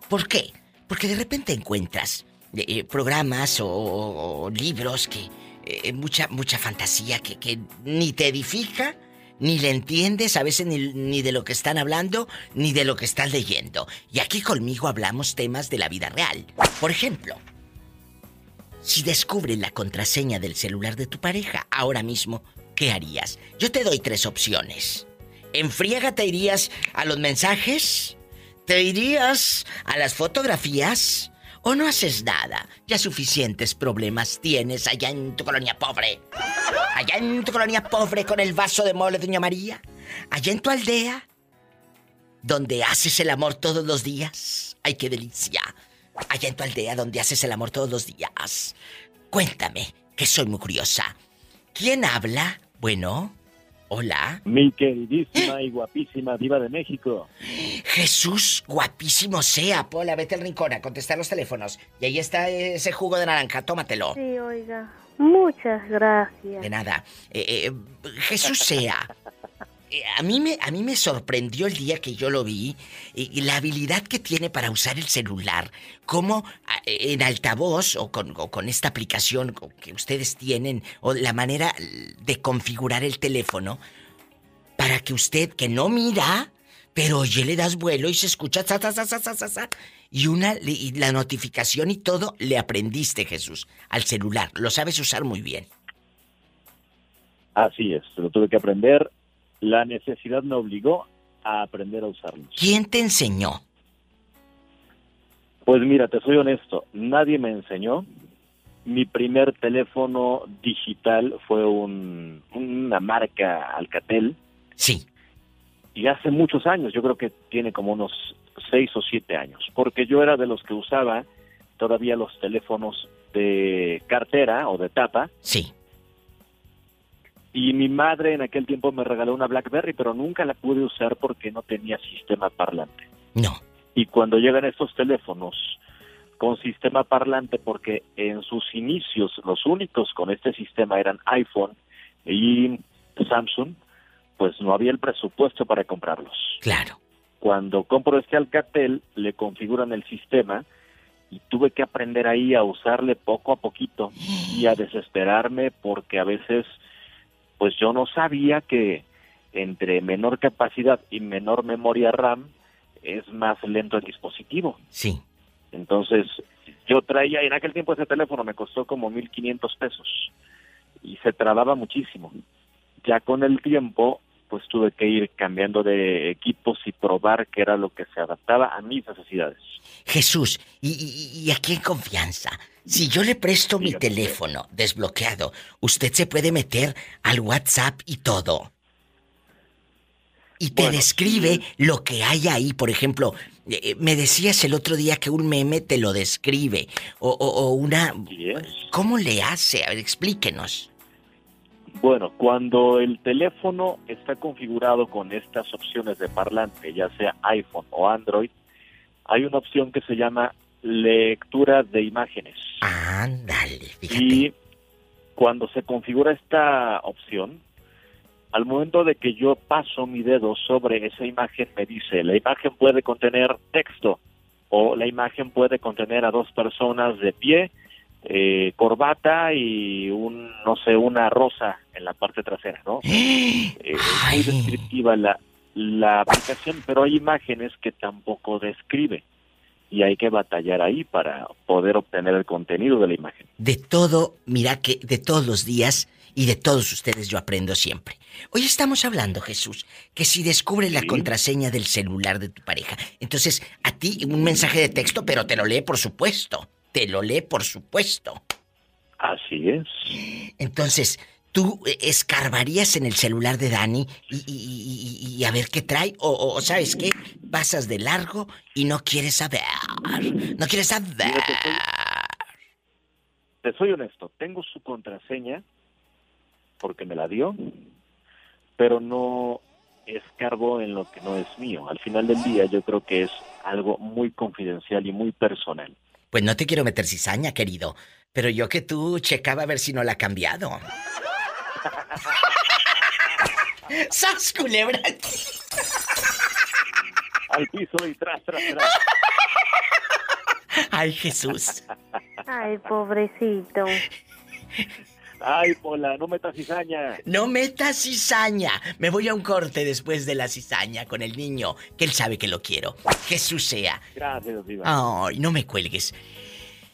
¿Por qué? Porque de repente encuentras eh, eh, programas o, o- o libros que... eh, mucha, mucha fantasía que, que ni te edifica, ni le entiendes a veces ni, de lo que están hablando, ni de lo que estás leyendo. Y aquí conmigo hablamos temas de la vida real. Por ejemplo, si descubren la contraseña del celular de tu pareja ahora mismo, ¿qué harías? Yo te doy tres opciones. En te irías a los mensajes, te irías a las fotografías o no haces nada. Ya suficientes problemas tienes allá en tu colonia pobre. Allá en tu colonia pobre con el vaso de mole, doña María. Allá en tu aldea, donde haces el amor todos los días. ¡Ay, qué delicia! Allá en tu aldea, donde haces el amor todos los días. Cuéntame, que soy muy curiosa. ¿Quién habla? Bueno, hola. Mi queridísima y guapísima diva de México. Jesús, guapísimo sea. Pola, vete al rincón a contestar los teléfonos. Y ahí está ese jugo de naranja, tómatelo. Sí, oiga. Muchas gracias. De nada. Eh, eh, Jesús sea. Eh, A mí, me, a mí me sorprendió el día que yo lo vi y la habilidad que tiene para usar el celular. Cómo a- en altavoz o con, con esta aplicación que ustedes tienen o la manera de configurar el teléfono para que usted que no mira, pero oye, le das vuelo y se escucha za, za, za, y una y la notificación y todo le aprendiste, Jesús, al celular. Lo sabes usar muy bien. Así es, lo tuve que aprender. La necesidad me obligó a aprender a usarlo. ¿Quién te enseñó? Pues mira, te soy honesto, nadie me enseñó. Mi primer teléfono digital fue un, una marca Alcatel. Sí. Y hace muchos años, yo creo que tiene como unos seis o siete años, porque yo era de los que usaba todavía los teléfonos de cartera o de tapa. Sí. Y mi madre en aquel tiempo me regaló una BlackBerry, pero nunca la pude usar porque no tenía sistema parlante. No. Y cuando llegan estos teléfonos con sistema parlante, porque en sus inicios los únicos con este sistema eran iPhone y Samsung, pues no había el presupuesto para comprarlos. Claro. Cuando compro este Alcatel, le configuran el sistema y tuve que aprender ahí a usarle poco a poquito y a desesperarme porque a veces pues yo no sabía que entre menor capacidad y menor memoria RAM es más lento el dispositivo. Sí. Entonces, yo traía, en aquel tiempo ese teléfono me costó como 1.500 pesos y se trababa muchísimo. Ya con el tiempo, pues tuve que ir cambiando de equipos y probar qué era lo que se adaptaba a mis necesidades. Jesús, y, y- y aquí en confianza, si yo le presto mi teléfono desbloqueado, usted se puede meter al WhatsApp y todo. Y te describe lo que hay ahí. Por ejemplo, eh, eh, me decías el otro día que un meme te lo describe. O, o- o una... ¿Cómo le hace? A ver, explíquenos. Bueno, cuando el teléfono está configurado con estas opciones de parlante, ya sea iPhone o Android, hay una opción que se llama lectura de imágenes. Ándale, Y cuando se configura esta opción, al momento de que yo paso mi dedo sobre esa imagen, me dice, la imagen puede contener texto o la imagen puede contener a dos personas de pie, eh, corbata y un, no sé, una rosa en la parte trasera, ¿no? <gasps> Eh, es muy descriptiva la, la aplicación, pero hay imágenes que tampoco describe y hay que batallar ahí para poder obtener el contenido de la imagen. De todo, mira que de todos los días y de todos ustedes yo aprendo siempre. Hoy estamos hablando, Jesús, que si descubre la contraseña del celular de tu pareja, entonces a ti un mensaje de texto, pero te lo lee por supuesto. Te lo lee por supuesto. Así es. Entonces, ¿tú escarbarías en el celular de Dani y, y- y- y- a ver qué trae? O, o, ¿sabes qué? Pasas de largo y no quieres saber. No quieres saber. Te soy honesto, tengo su contraseña porque me la dio, pero no escarbo en lo que no es mío. Al final del día yo creo que es algo muy confidencial y muy personal. Pues no te quiero meter cizaña, querido. Pero yo que tú checaba a ver si no la ha cambiado. <laughs> ¡Sas, culebra! Al piso y tras, tras, tras. Ay, Jesús. Ay, pobrecito. Ay, Pola, no metas cizaña. No metas cizaña. Me voy a un corte después de la cizaña con el niño, que él sabe que lo quiero. Jesús sea. Gracias, Diva. Ay, no me cuelgues.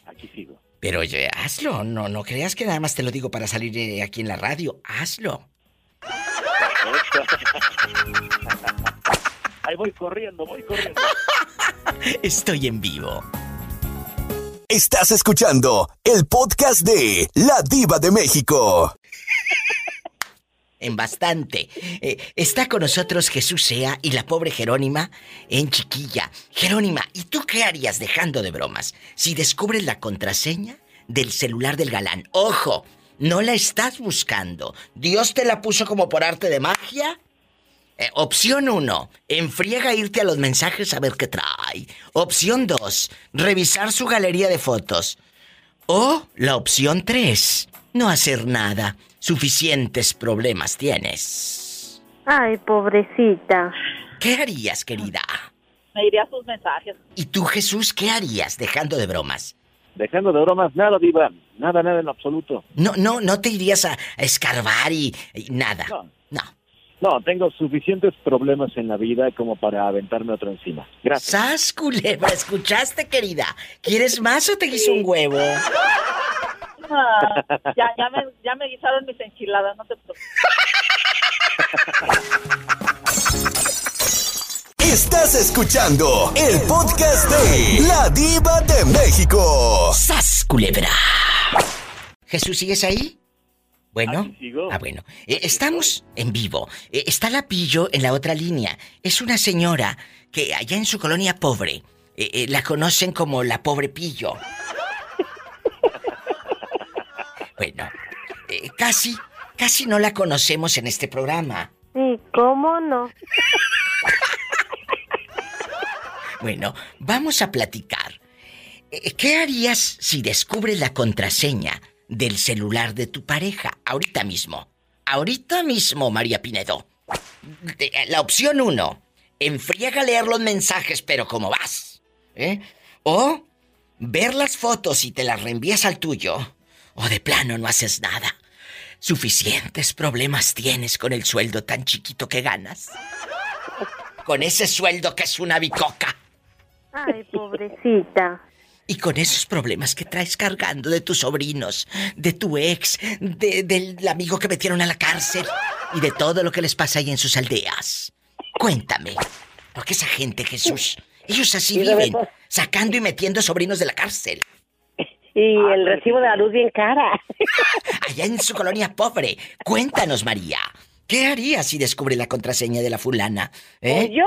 Aquí sigo. Pero oye, hazlo, no, no creas que nada más te lo digo para salir eh, aquí en la radio. Hazlo. <laughs> Ahí voy corriendo, voy corriendo. <laughs> Estoy en vivo. Estás escuchando el podcast de La Diva de México. En bastante. Eh, está con nosotros Jesús Sea y la pobre Jerónima en chiquilla. Jerónima, ¿y tú qué harías dejando de bromas si descubres la contraseña del celular del galán? Ojo, no la estás buscando. Dios te la puso como por arte de magia. Eh, opción 1, enfriega irte a los mensajes a ver qué trae. Opción 2, revisar su galería de fotos. O la opción 3, no hacer nada. Suficientes problemas tienes. Ay, pobrecita. ¿Qué harías, querida? Me iría a sus mensajes. ¿Y tú, Jesús, qué harías dejando de bromas? Dejando de bromas, nada, Diva. Nada, nada en absoluto. No, no, no te irías a, a escarbar y, y nada. No. No. No, tengo suficientes problemas en la vida como para aventarme otro encima. Gracias. ¡Sas, culebra! ¿Escuchaste, querida? ¿Quieres más o te quiso un huevo? Ah, ya, ya, me, ya me guisaron mis enchiladas, no te preocupes. Estás escuchando el podcast de La Diva de México. ¡Sas, culebra! Jesús, ¿sigues ahí? Bueno. Aquí sigo. Ah, bueno. Eh, estamos en vivo. Eh, está la Pillo en la otra línea. Es una señora que allá en su colonia pobre eh, eh, la conocen como la pobre Pillo. <laughs> bueno, eh, casi, casi no la conocemos en este programa. Sí, ¿cómo no? <laughs> Bueno, vamos a platicar. ¿Qué harías si descubres la contraseña del celular de tu pareja ahorita mismo? Ahorita mismo, María Pinedo. De- La opción uno, enfriega leer los mensajes, pero como vas. ¿Eh? O ver las fotos y te las reenvías al tuyo. O de plano no haces nada. Suficientes problemas tienes con el sueldo tan chiquito que ganas. Con ese sueldo que es una bicoca. Ay, pobrecita. Y con esos problemas que traes cargando de tus sobrinos, de tu ex, de- del amigo que metieron a la cárcel y de todo lo que les pasa ahí en sus aldeas. Cuéntame. Porque esa gente, Jesús, ellos así viven, sacando y metiendo sobrinos de la cárcel. Y el recibo de la luz bien cara. <laughs> Allá en su colonia pobre. Cuéntanos, María. ¿Qué harías si descubre la contraseña de la fulana? ¿Eh? Pues yo,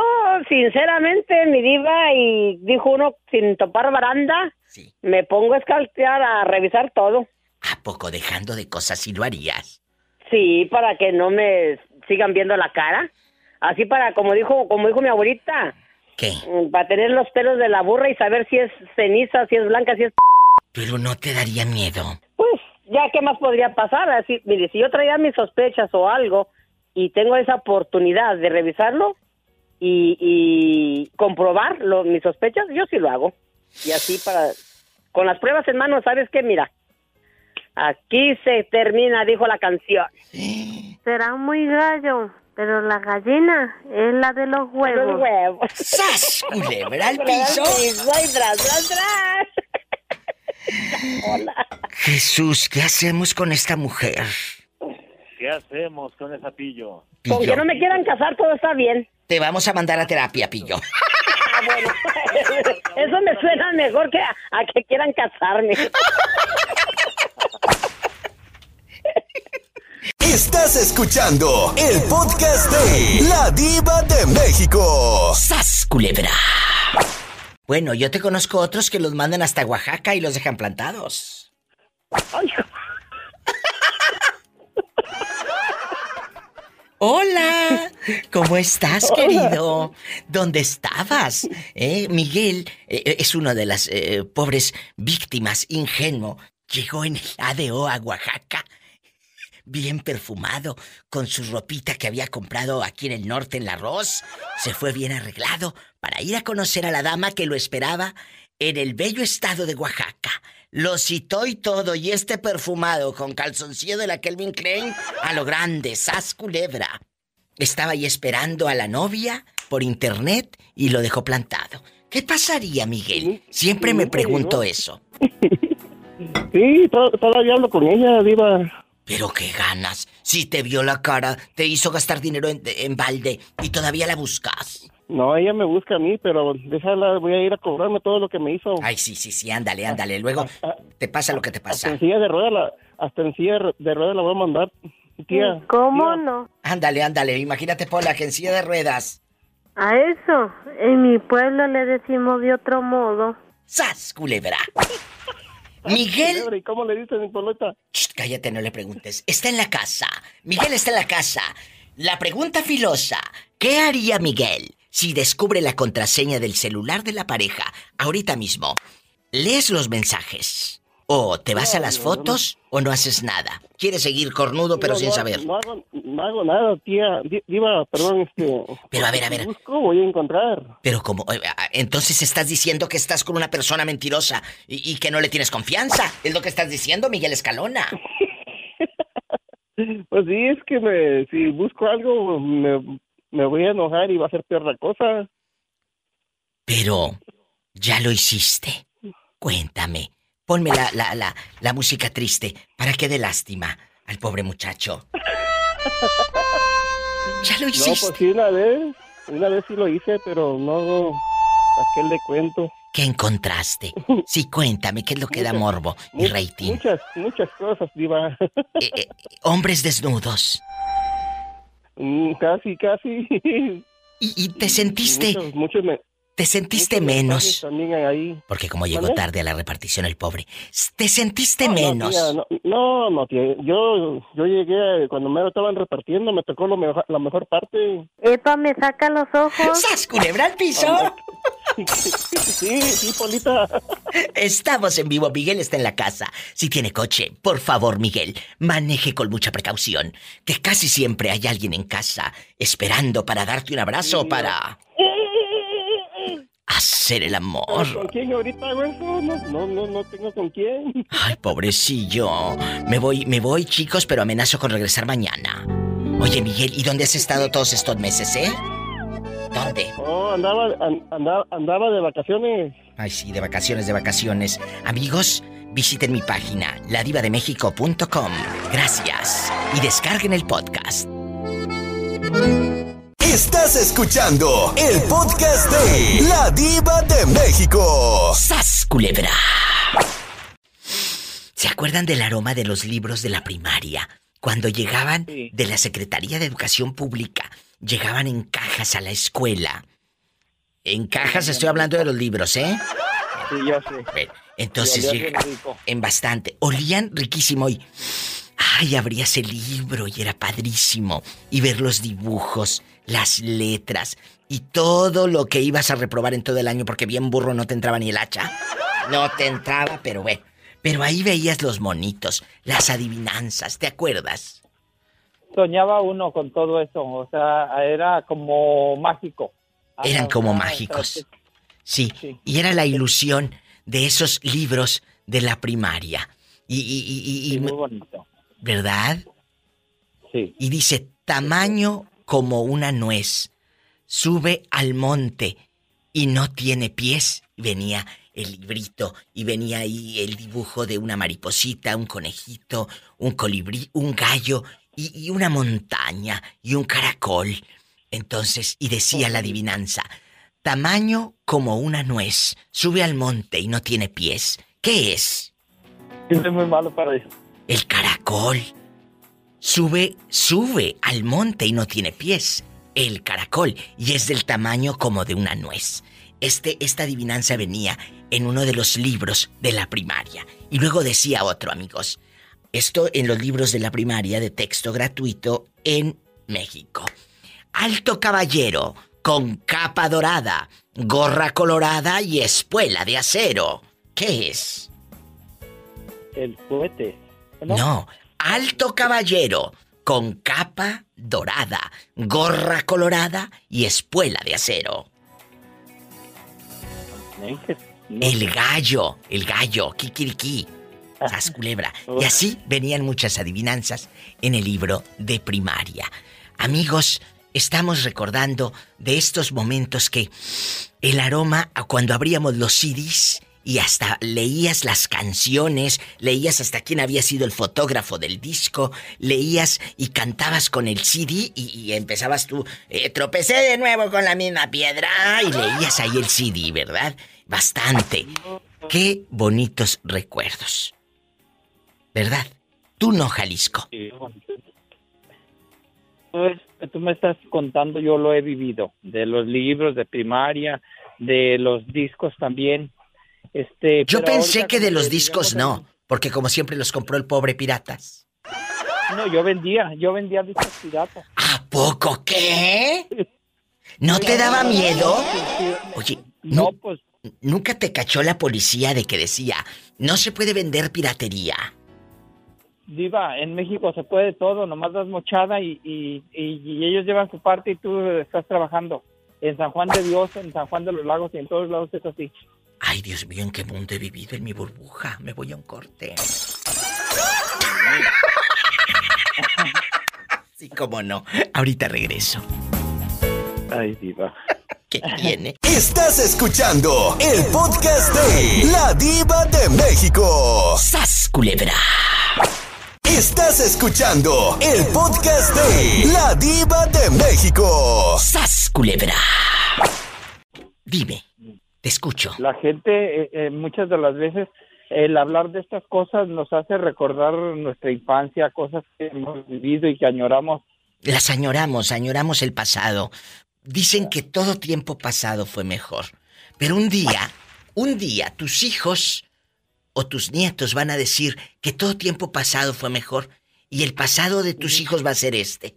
sinceramente, mi diva, y dijo uno, sin topar baranda, me pongo a escaltear, a revisar todo. ¿A poco dejando de cosas si lo harías? Sí, para que no me sigan viendo la cara. Así para, como dijo, como dijo mi abuelita. ¿Qué? mm, Para tener los pelos de la burra y saber si es ceniza, si es blanca, si es... Pero no te daría miedo. Pues, ya, ¿qué más podría pasar? Así, mire, si yo traía mis sospechas o algo y tengo esa oportunidad de revisarlo y, y comprobar lo- mis sospechas, yo sí lo hago. Y así para... Con las pruebas en mano, ¿sabes qué? Mira, aquí se termina, dijo la canción. <gasps> Será muy gallo, pero la gallina es la de los huevos. Los huevos. <laughs> ¡Sas! Culebra al <laughs> piso. tras, tras, tras. <laughs> Jesús, ¿qué hacemos con esta mujer? ¿Qué hacemos con esa pillo? Con Pillo. que no me quieran casar, todo está bien. Te vamos a mandar a terapia, Pillo. <laughs> Ah, bueno. <laughs> Eso me suena mejor que a, a que quieran casarme. <laughs> Estás escuchando el podcast de La Diva de México. ¡Sas, culebra! Bueno, yo te conozco otros que los mandan hasta Oaxaca y los dejan plantados. Hola, ¿cómo estás, Hola. querido? ¿Dónde estabas? Eh, Miguel eh, es una de las eh, pobres víctimas, ingenuo. Llegó en el ADO a Oaxaca, bien perfumado, con su ropita que había comprado aquí en el norte en la Arroz. Se fue bien arreglado para ir a conocer a la dama que lo esperaba en el bello estado de Oaxaca. Lo citó y todo, y este perfumado con calzoncillo de la Kelvin Klein a lo grande, sas culebra. Estaba ahí esperando a la novia por internet y lo dejó plantado. ¿Qué pasaría, Miguel? Siempre me pregunto eso. <laughs> Sí, to- todavía hablo con ella, Diva. Pero qué ganas. Si te vio la cara, te hizo gastar dinero en, en balde y todavía la buscas. No, ella me busca a mí, pero déjala, voy a ir a cobrarme todo lo que me hizo. Ay, sí, sí, sí, ándale, ándale. Luego te pasa lo que te Hasta pasa. en silla de ruedas la, hasta en silla de ruedas la voy a mandar, tía. ¿Cómo no? Ándale, ándale. Imagínate, Pola, que en silla de ruedas. A eso, en mi pueblo le decimos de otro modo. ¡Sas, culebra! <laughs> Miguel. ¿Y cómo le dicen en Poleta? Shh, cállate, no le preguntes. Está en la casa. Miguel está en la casa. La pregunta filosa. ¿Qué haría Miguel si descubre la contraseña del celular de la pareja ahorita mismo? ¿Lees los mensajes? ¿O te vas a las fotos o no haces nada? ¿Quieres seguir cornudo pero No, sin no, saber? No hago, no hago nada, tía. Di- Diva, perdón, este... Pero a ver, a ver. Busco, voy a encontrar. Pero como... eh, ah, Entonces estás diciendo que estás con una persona mentirosa y, y que no le tienes confianza. Es lo que estás diciendo, Miguel Escalona. <laughs> Pues sí, es que me, si busco algo, me, me voy a enojar y va a ser peor la cosa. Pero ya lo hiciste. Cuéntame. Ponme la, la, la, la música triste para que dé lástima al pobre muchacho. <laughs> Ya lo No, hiciste. pues sí, una vez, una vez sí lo hice, pero no aquel de cuento. ¿Qué encontraste? <laughs> Sí, cuéntame, ¿qué es lo que da morbo y rating? Muchas, muchas cosas, diva. <laughs> Eh, Hombres desnudos. Mm, casi, casi. ¿Y, y te sentiste, Muchos, muchos me- te sentiste muchos menos? Ahí. Porque como llegó tarde a la repartición el pobre, ¿te sentiste No, no, menos? tía, no, no, no, tía, Yo, yo llegué cuando me lo estaban repartiendo, me tocó lo mejor, la mejor parte. Epa, me saca los ojos. ¡Sas, culebra al piso! <laughs> Sí, sí, Polita. Estamos en vivo, Miguel está en la casa. Si tiene coche, por favor, Miguel, maneje con mucha precaución, que casi siempre hay alguien en casa esperando para darte un abrazo o para hacer el amor. ¿Con quién ahorita hago eso? No, no, no, no tengo con quién. Ay, pobrecillo. Me voy, me voy, chicos, pero amenazo con regresar mañana. Oye, Miguel, ¿y dónde has estado todos estos meses, eh? ¿Dónde? Oh, andaba, an- andaba, andaba de vacaciones. Ay, sí, de vacaciones, de vacaciones. Amigos, visiten mi página, ladivademexico.com. Gracias. Y descarguen el podcast. Estás escuchando el podcast de La Diva de México. ¡Sas, culebra! ¿Se acuerdan del aroma de los libros de la primaria? Cuando llegaban de la Secretaría de Educación Pública, llegaban en cajas a la escuela. En cajas estoy hablando de los libros, ¿eh? Sí, yo sé. Bueno, entonces llega en bastante. Olían riquísimo y. Ay, abrías el libro y era padrísimo. Y ver los dibujos, las letras y todo lo que ibas a reprobar en todo el año porque bien burro no te entraba ni el hacha. No te entraba, pero bueno. Pero ahí veías los monitos, las adivinanzas, ¿te acuerdas? Soñaba uno con todo eso, o sea, era como mágico. Eran como mágicos. Sí, y era la ilusión de esos libros de la primaria. Y, y- y- y- y- muy bonito. ¿Verdad? Sí. Y dice, tamaño como una nuez, sube al monte y no tiene pies. Y venía el librito y venía ahí el dibujo de una mariposita, un conejito, un colibrí, un gallo y, y una montaña y un caracol. Entonces, y decía la adivinanza, tamaño como una nuez, sube al monte y no tiene pies. ¿Qué es? Soy muy malo para eso. El caracol. Sube, sube al monte y no tiene pies. El caracol. Y es del tamaño como de una nuez. Este, esta adivinanza venía en uno de los libros de la primaria. Y luego decía otro, amigos. Esto en los libros de la primaria de texto gratuito en México. Alto caballero, con capa dorada, gorra colorada y espuela de acero. ¿Qué es? El cohete. No, alto caballero, con capa dorada, gorra colorada y espuela de acero. El gallo, el gallo, kikiriki, sas <laughs> culebra. Y así venían muchas adivinanzas en el libro de primaria. Amigos, estamos recordando de estos momentos que el aroma cuando abríamos los CDs y hasta leías las canciones, leías hasta quién había sido el fotógrafo del disco, leías y cantabas con el CD y, y empezabas tú, eh, tropecé de nuevo con la misma piedra y leías ahí el CD, ¿verdad? Bastante. Qué bonitos recuerdos. ¿Verdad? Tú no, Jalisco. Pues, tú me estás contando, yo lo he vivido, de los libros de primaria, de los discos también. Este, Yo pensé que de los discos no, porque como siempre los compró el pobre piratas. No, yo vendía, yo vendía discos piratas. ¿A poco qué? <laughs> ¿No te daba miedo? Oye, no, pues ¿Nunca te cachó la policía de que decía, no se puede vender piratería? Diva, en México se puede todo, nomás das mochada y, y, y- y ellos llevan su parte y tú estás trabajando. En San Juan de Dios, en San Juan de los Lagos y en todos lados es así. Ay, Dios mío, ¿en qué mundo he vivido en mi burbuja? Me voy a un corte. <laughs> Sí, cómo no. Ahorita regreso. Ay, diva. ¿Qué tiene? Estás escuchando el podcast de La Diva de México. ¡Sas, culebra! Estás escuchando el podcast de La Diva de México. ¡Sas, culebra! Dime, te escucho. La gente, eh, eh, muchas de las veces, el hablar de estas cosas nos hace recordar nuestra infancia, cosas que hemos vivido y que añoramos. Las añoramos, añoramos el pasado. Dicen que todo tiempo pasado fue mejor. Pero un día, un día, tus hijos o tus nietos van a decir que todo tiempo pasado fue mejor y el pasado de tus hijos va a ser este.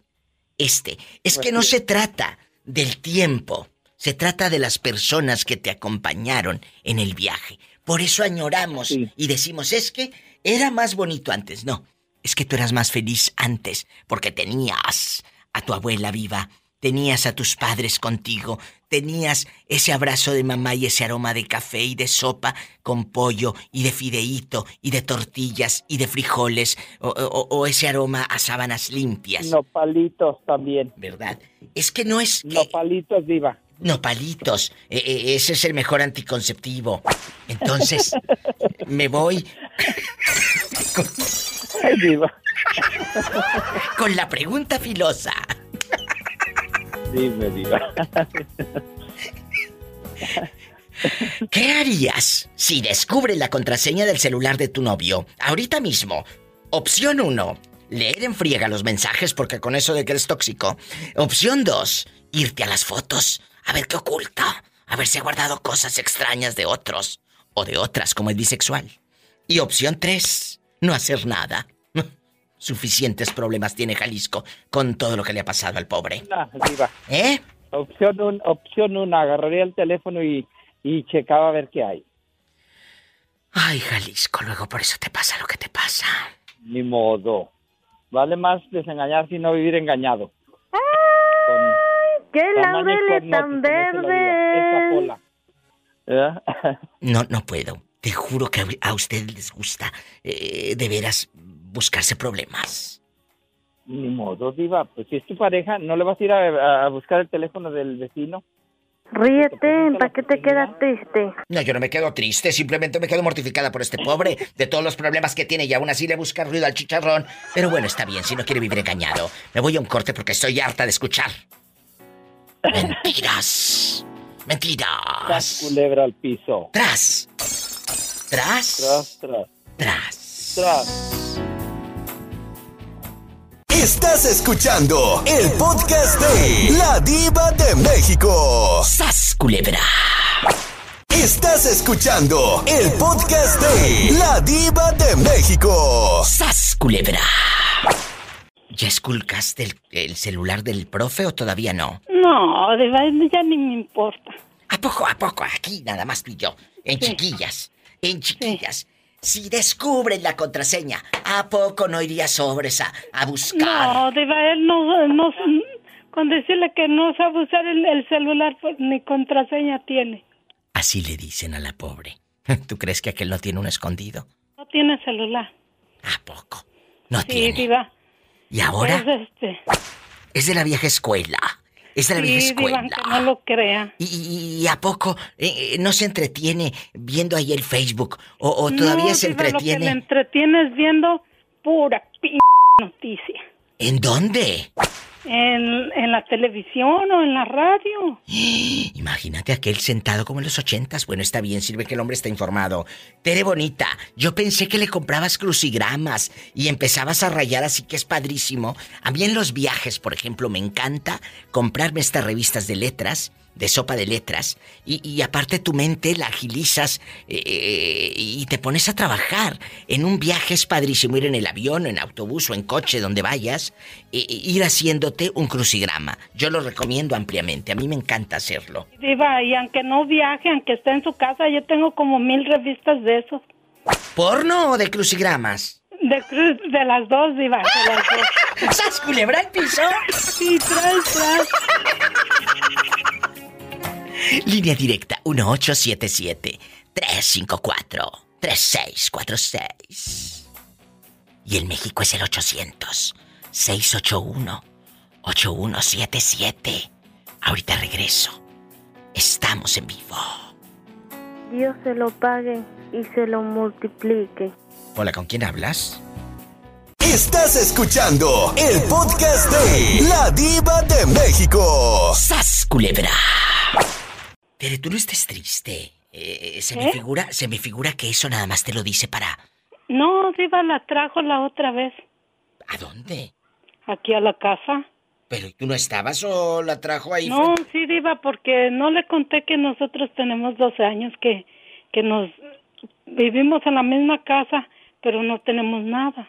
Este. Es que no se trata del tiempo, se trata de las personas que te acompañaron en el viaje. Por eso añoramos y decimos, es que era más bonito antes. No, es que tú eras más feliz antes porque tenías a tu abuela viva, tenías a tus padres contigo, tenías ese abrazo de mamá y ese aroma de café y de sopa con pollo y de fideíto y de tortillas y de frijoles o, o- o ese aroma a sábanas limpias. Nopalitos también. ¿Verdad? Es que no es... Nopalitos, diva. Nopalitos. E- e- ese es el mejor anticonceptivo. Entonces, <laughs> me voy Ay, diva. con la pregunta filosa. Dime, diva. ¿Qué harías si descubres la contraseña del celular de tu novio? Ahorita mismo. Opción 1. Leer en friega los mensajes porque con eso de que eres tóxico. Opción 2. Irte a las fotos. A ver qué oculta. A ver si ha guardado cosas extrañas de otros. O de otras como el bisexual. Y opción 3. No hacer nada. <laughs> Suficientes problemas tiene Jalisco con todo lo que le ha pasado al pobre. ¿Eh? Opción un, opción una, agarraría el teléfono y, y checaba a ver qué hay. Ay, Jalisco, luego por eso te pasa lo que te pasa. Ni modo. Vale más desengañarse y no vivir engañado. ¡Qué Tamaño laurel cornote, tan como dice la diva, verde! esa pola. ¿Eh? No, no puedo. Te juro que a ustedes les gusta eh, de veras buscarse problemas. Ni modo, diva. Pues si es tu pareja, ¿no le vas a ir a, a buscar el teléfono del vecino? Ríete, ¿para qué te quedas triste? No, yo no me quedo triste, simplemente me quedo mortificada por este pobre, de todos los problemas que tiene y aún así le busca ruido al chicharrón. Pero bueno, está bien, si no quiere vivir engañado. Me voy a un corte porque estoy harta de escuchar. Mentiras. Mentiras. Tras culebra al piso. Tras. Tras. Tras, tras. Tras. Tras. Estás escuchando el podcast de La Diva de México. ¡Sas, culebra! Estás escuchando el podcast de La Diva de México. ¡Sas, culebra! ¿Ya esculcaste el, el celular del profe o todavía no? No, de ya ni me importa. ¿A poco, a poco? Aquí nada más yo. En chiquillas. En chiquillas. Si descubren la contraseña, ¿a poco no iría sobres a, a buscar? No, de no, no, con decirle que no sabe usar el, el celular, pues ni contraseña tiene. Así le dicen a la pobre. <laughs> ¿Tú crees que aquel no tiene un escondido? No tiene celular. No sí, tiene. diva. ¿Y ahora? Es este. Es de la vieja escuela. Es de la vieja escuela. No lo crea. ¿Y, y- y a poco eh, eh, no se entretiene viendo ahí el Facebook? ¿O, o todavía No, se Diva, Lo que entretiene? le entretiene es viendo pura p noticia. ¿En dónde? En, en la televisión o en la radio. <gasps> Imagínate aquel sentado como en los ochentas. Bueno, está bien, sirve que el hombre está informado. Tere Bonita, yo pensé que le comprabas crucigramas y empezabas a rayar, así que es padrísimo. A mí en los viajes, por ejemplo, me encanta comprarme estas revistas de letras, de sopa de letras, y, y aparte tu mente la agilizas eh, y te pones a trabajar. En un viaje es padrísimo ir en el avión, en autobús o en coche, donde vayas, ir haciéndote un crucigrama. Yo lo recomiendo ampliamente, a mí me encanta hacerlo. Diva, y aunque no viaje, aunque esté en su casa, yo tengo como mil revistas de esos. ¿Porno o de crucigramas? De, de las dos, Diva, de las dos. <laughs> ¿Sas culebra el piso? Sí, tras, tras. Línea directa 1877-354-3646. Y el México es el 800-681-8177. Ahorita regreso. Estamos en vivo. Dios se lo pague y se lo multiplique. Hola, ¿con quién hablas? Estás escuchando el podcast de La Diva de México. ¡Sas, culebra! Tere, tú no estés triste. Eh, se me ¿Eh? figura, se me figura que eso nada más te lo dice para. No, Diva la trajo la otra vez. ¿A dónde? Aquí a la casa. ¿Pero tú no estabas o la trajo ahí? No, sí, Diva, porque no le conté que nosotros tenemos 12 años que, que nos vivimos en la misma casa, pero no tenemos nada.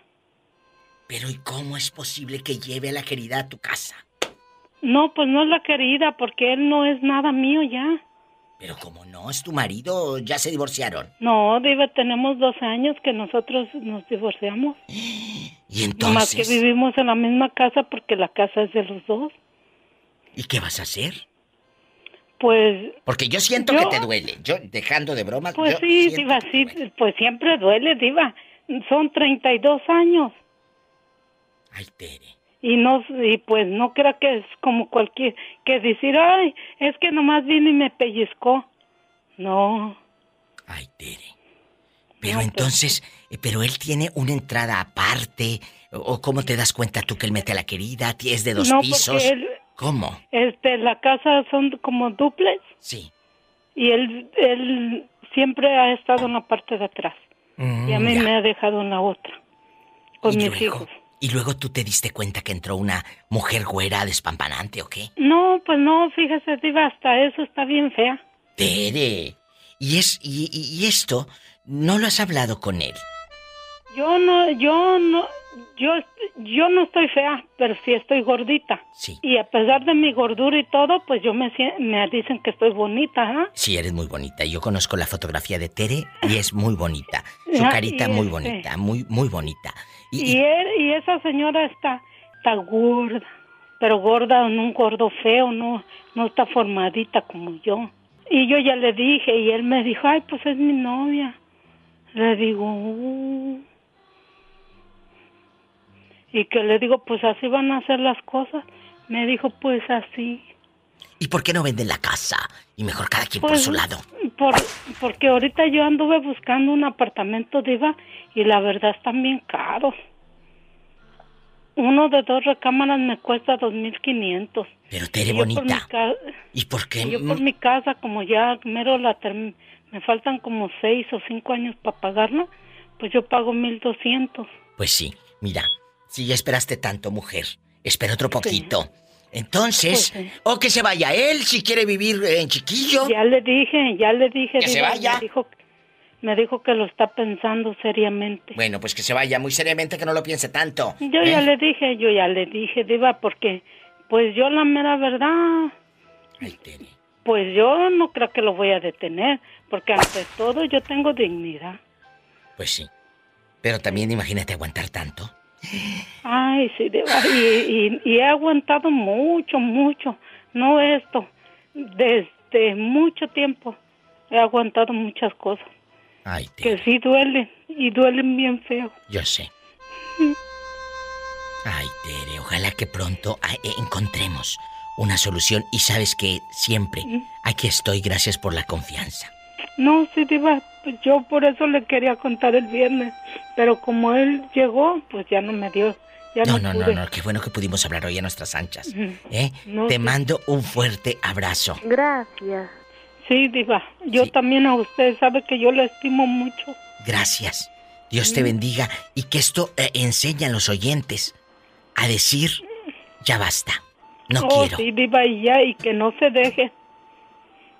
Pero ¿y cómo es posible que lleve a la querida a tu casa? No, pues no es la querida, porque él no es nada mío ya. Pero como no, es tu marido, ya se divorciaron. No, Diva, tenemos 12 años que nosotros nos divorciamos. Y Nomás que entonces, vivimos en la misma casa porque la casa es de los dos. ¿y qué vas a hacer? Pues, Porque yo siento Yo- que te duele. Yo, dejando de bromas, pues sí, Diva, sí, pues siempre duele, Diva. Son 32 años. Ay, Tere. Y no, y pues no creo que es como cualquier, que decir, ay, es que nomás vino y me pellizcó. No. Ay, Tere. Pero entonces, eh, pero él tiene una entrada aparte. ¿O cómo te das cuenta tú que él mete a la querida? ¿Es de dos no, pisos? él, ¿Cómo? este, la casa son como duples. Sí. Y él, él siempre ha estado en la parte de atrás. y a Mm, mí ya. me ha dejado en la otra. Con ¿Y mis luego? hijos. ¿Y luego tú te diste cuenta que entró una mujer güera despampanante o qué? No, pues no, fíjese, Diva, hasta eso está bien fea. Tere. Y es y, esto no lo has hablado con él. Yo no, yo no, yo, yo no estoy fea, pero sí estoy gordita. Sí. Y a pesar de mi gordura y todo, pues yo me, me dicen que estoy bonita, ¿ah? Sí, eres muy bonita. Yo conozco la fotografía de Tere y es muy bonita. Su Ah, carita y muy este- bonita, muy muy bonita. Y, él, y esa señora está, está gorda, pero gorda, no un gordo feo, no, no está formadita como yo. Y yo ya le dije, y él me dijo, ay, pues es mi novia. Le digo, "Uh". y que le digo, pues así van a hacer las cosas. Me dijo, pues así. ¿y por qué no venden la casa? Y mejor cada quien por Pues, su lado. Por, porque ahorita yo anduve buscando un apartamento diva y la verdad están bien caros. Uno de dos recámaras me cuesta dos mil quinientos. Pero Y por mi bonita. ¿Y por qué? yo por mi casa, como ya mero la term- me faltan como seis o cinco años para pagarla, pues yo pago mil doscientos. Pues sí, mira, si ya esperaste tanto, mujer, espera otro poquito. Entonces, Pues sí. o que se vaya él si quiere vivir en chiquillo. Ya le dije, ya le dije. Que se vaya. Me dijo, me dijo que lo está pensando seriamente. Bueno, pues que se vaya muy seriamente, que no lo piense tanto. Yo ¿eh? ya le dije, yo ya le dije, Diva, porque pues yo la mera verdad, pues yo no creo que lo voy a detener, porque ante todo yo tengo dignidad. Pues sí. Pero también imagínate aguantar tanto. Ay, sí, y, y, y he aguantado mucho, mucho, no esto, desde mucho tiempo he aguantado muchas cosas Ay, que sí duelen y duelen bien feo. yo sé. Ay, Tere, ojalá que pronto ah, eh, encontremos una solución y sabes que siempre aquí estoy, gracias por la confianza. No, sí, Diva, pues yo por eso le quería contar el viernes, pero como él llegó, pues ya no me dio. Ya No, no, no, no, qué bueno que pudimos hablar hoy a nuestras anchas. ¿eh? No, Te sí. mando un fuerte abrazo. Gracias. Sí, Diva, yo también a usted, sabe que yo le estimo mucho. Gracias. Dios te bendiga y que esto eh, enseñe a los oyentes a decir, ya basta, no oh, quiero. sí, Diva, y ya, y que no se deje,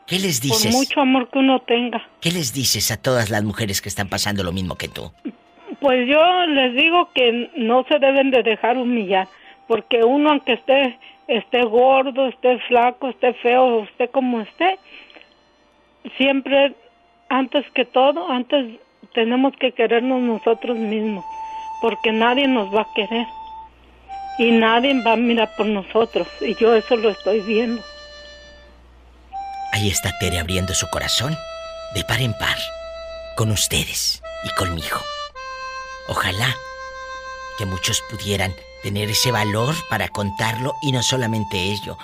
¿Qué les por dices? mucho amor que uno tenga. ¿Qué les dices a todas las mujeres que están pasando lo mismo que tú? Pues yo les digo que no se deben de dejar humillar, porque uno aunque esté esté gordo, esté flaco, esté feo, esté como esté, siempre antes que todo, antes tenemos que querernos nosotros mismos, porque nadie nos va a querer y nadie va a mirar por nosotros y yo eso lo estoy viendo. Ahí está Tere abriendo su corazón de par en par con ustedes y conmigo. Ojalá que muchos pudieran tener ese valor para contarlo y no solamente ello,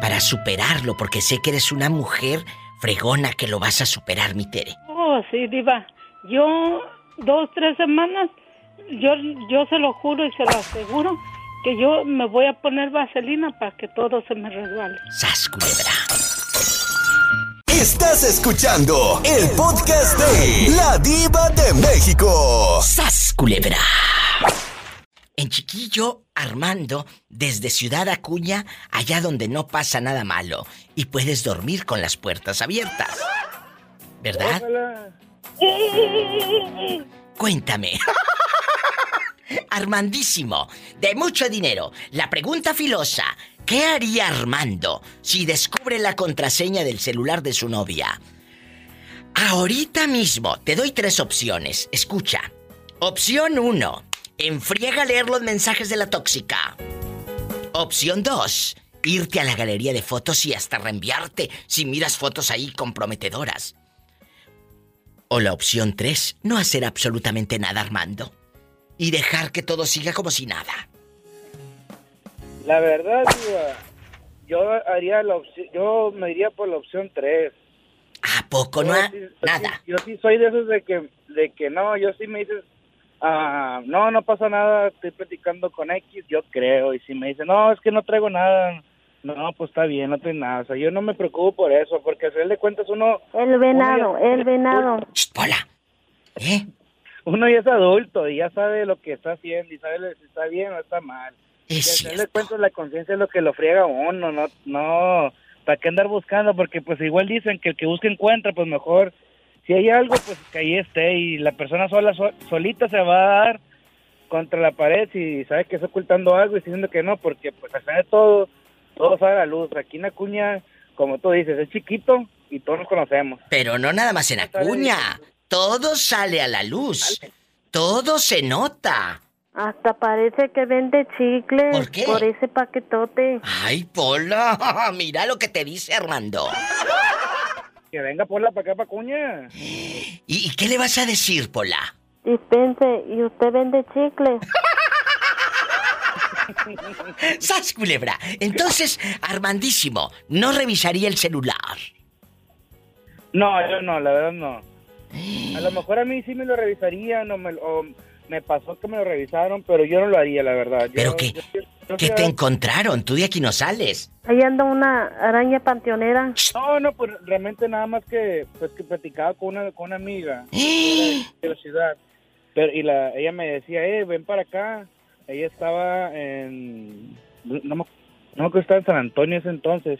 para superarlo, porque sé que eres una mujer fregona que lo vas a superar, mi Tere. Oh, sí, diva. Yo dos, tres semanas, yo, yo se lo juro y se lo aseguro que yo me voy a poner vaselina para que todo se me resbale. ¡Sas, culebra! Estás escuchando el podcast de La Diva de México. ¡Sas, culebra! En chiquillo, Armando, desde Ciudad Acuña, allá donde no pasa nada malo, y puedes dormir con las puertas abiertas. ¿Verdad? Cuéntame. <laughs> Armandísimo, de mucho dinero. La pregunta filosa, ¿qué haría Armando si descubre la contraseña del celular de su novia? Ahorita mismo te doy tres opciones. Escucha. Opción 1. Enfriega leer los mensajes de la tóxica. Opción 2. Irte a la galería de fotos y hasta reenviarte si miras fotos ahí comprometedoras. O la opción 3. No hacer absolutamente nada, Armando. Y dejar que todo siga como si nada. La verdad, Diva, yo haría la opción, yo me iría por la opción 3. ¿A poco no? ha- Nada. Yo sí soy de esos de que, de que no, yo sí me dices, ah, no, no pasa nada, estoy platicando con X, yo creo. Y si me dicen, no, es que no traigo nada, no, pues está bien, no traigo nada. O sea, yo no me preocupo por eso, porque al final de cuentas uno... El venado, uno ya- el venado. ¿Eh? Uno ya es adulto y ya sabe lo que está haciendo y sabe si está bien o está mal. Es al final de cuentas la conciencia es lo que lo friega uno, no, no, ¿para qué andar buscando? Porque pues igual dicen que el que busca encuentra, pues mejor, si hay algo, pues que ahí esté y la persona sola, sol- solita se va a dar contra la pared si sabe que está ocultando algo y diciendo que no, porque pues al final de todo, todo sale a la luz. Aquí en Acuña, como tú dices, es chiquito y todos nos conocemos. Pero no nada más en Acuña. Todo sale a la luz. Todo se nota. Hasta parece que vende chicle ¿Por qué? ese paquetote. Ay, Pola, <laughs> mira lo que te dice Armando. Que venga Pola para acá, para Acuña. ¿Y, y qué le vas a decir, Pola? Dispense, ¿y usted vende chicle? <laughs> ¡Sas, culebra! Entonces, Armandísimo, no revisaría el celular. No, yo no, la verdad no. A lo <gasps> mejor a mí sí me lo revisarían o me, o me pasó que me lo revisaron, pero yo no lo haría, la verdad. Yo- ¿Pero qué? yo- yo- ¿Qué yo- te encontraron? Tú de aquí no sales. Ahí anda una araña panteonera. No, no, pues realmente nada más que pues que platicaba con una con una amiga <gasps> de la ciudad. Pero y la ella me decía, "Eh, ven para acá." Ella estaba en no me no me acuerdo, estaba en San Antonio ese entonces.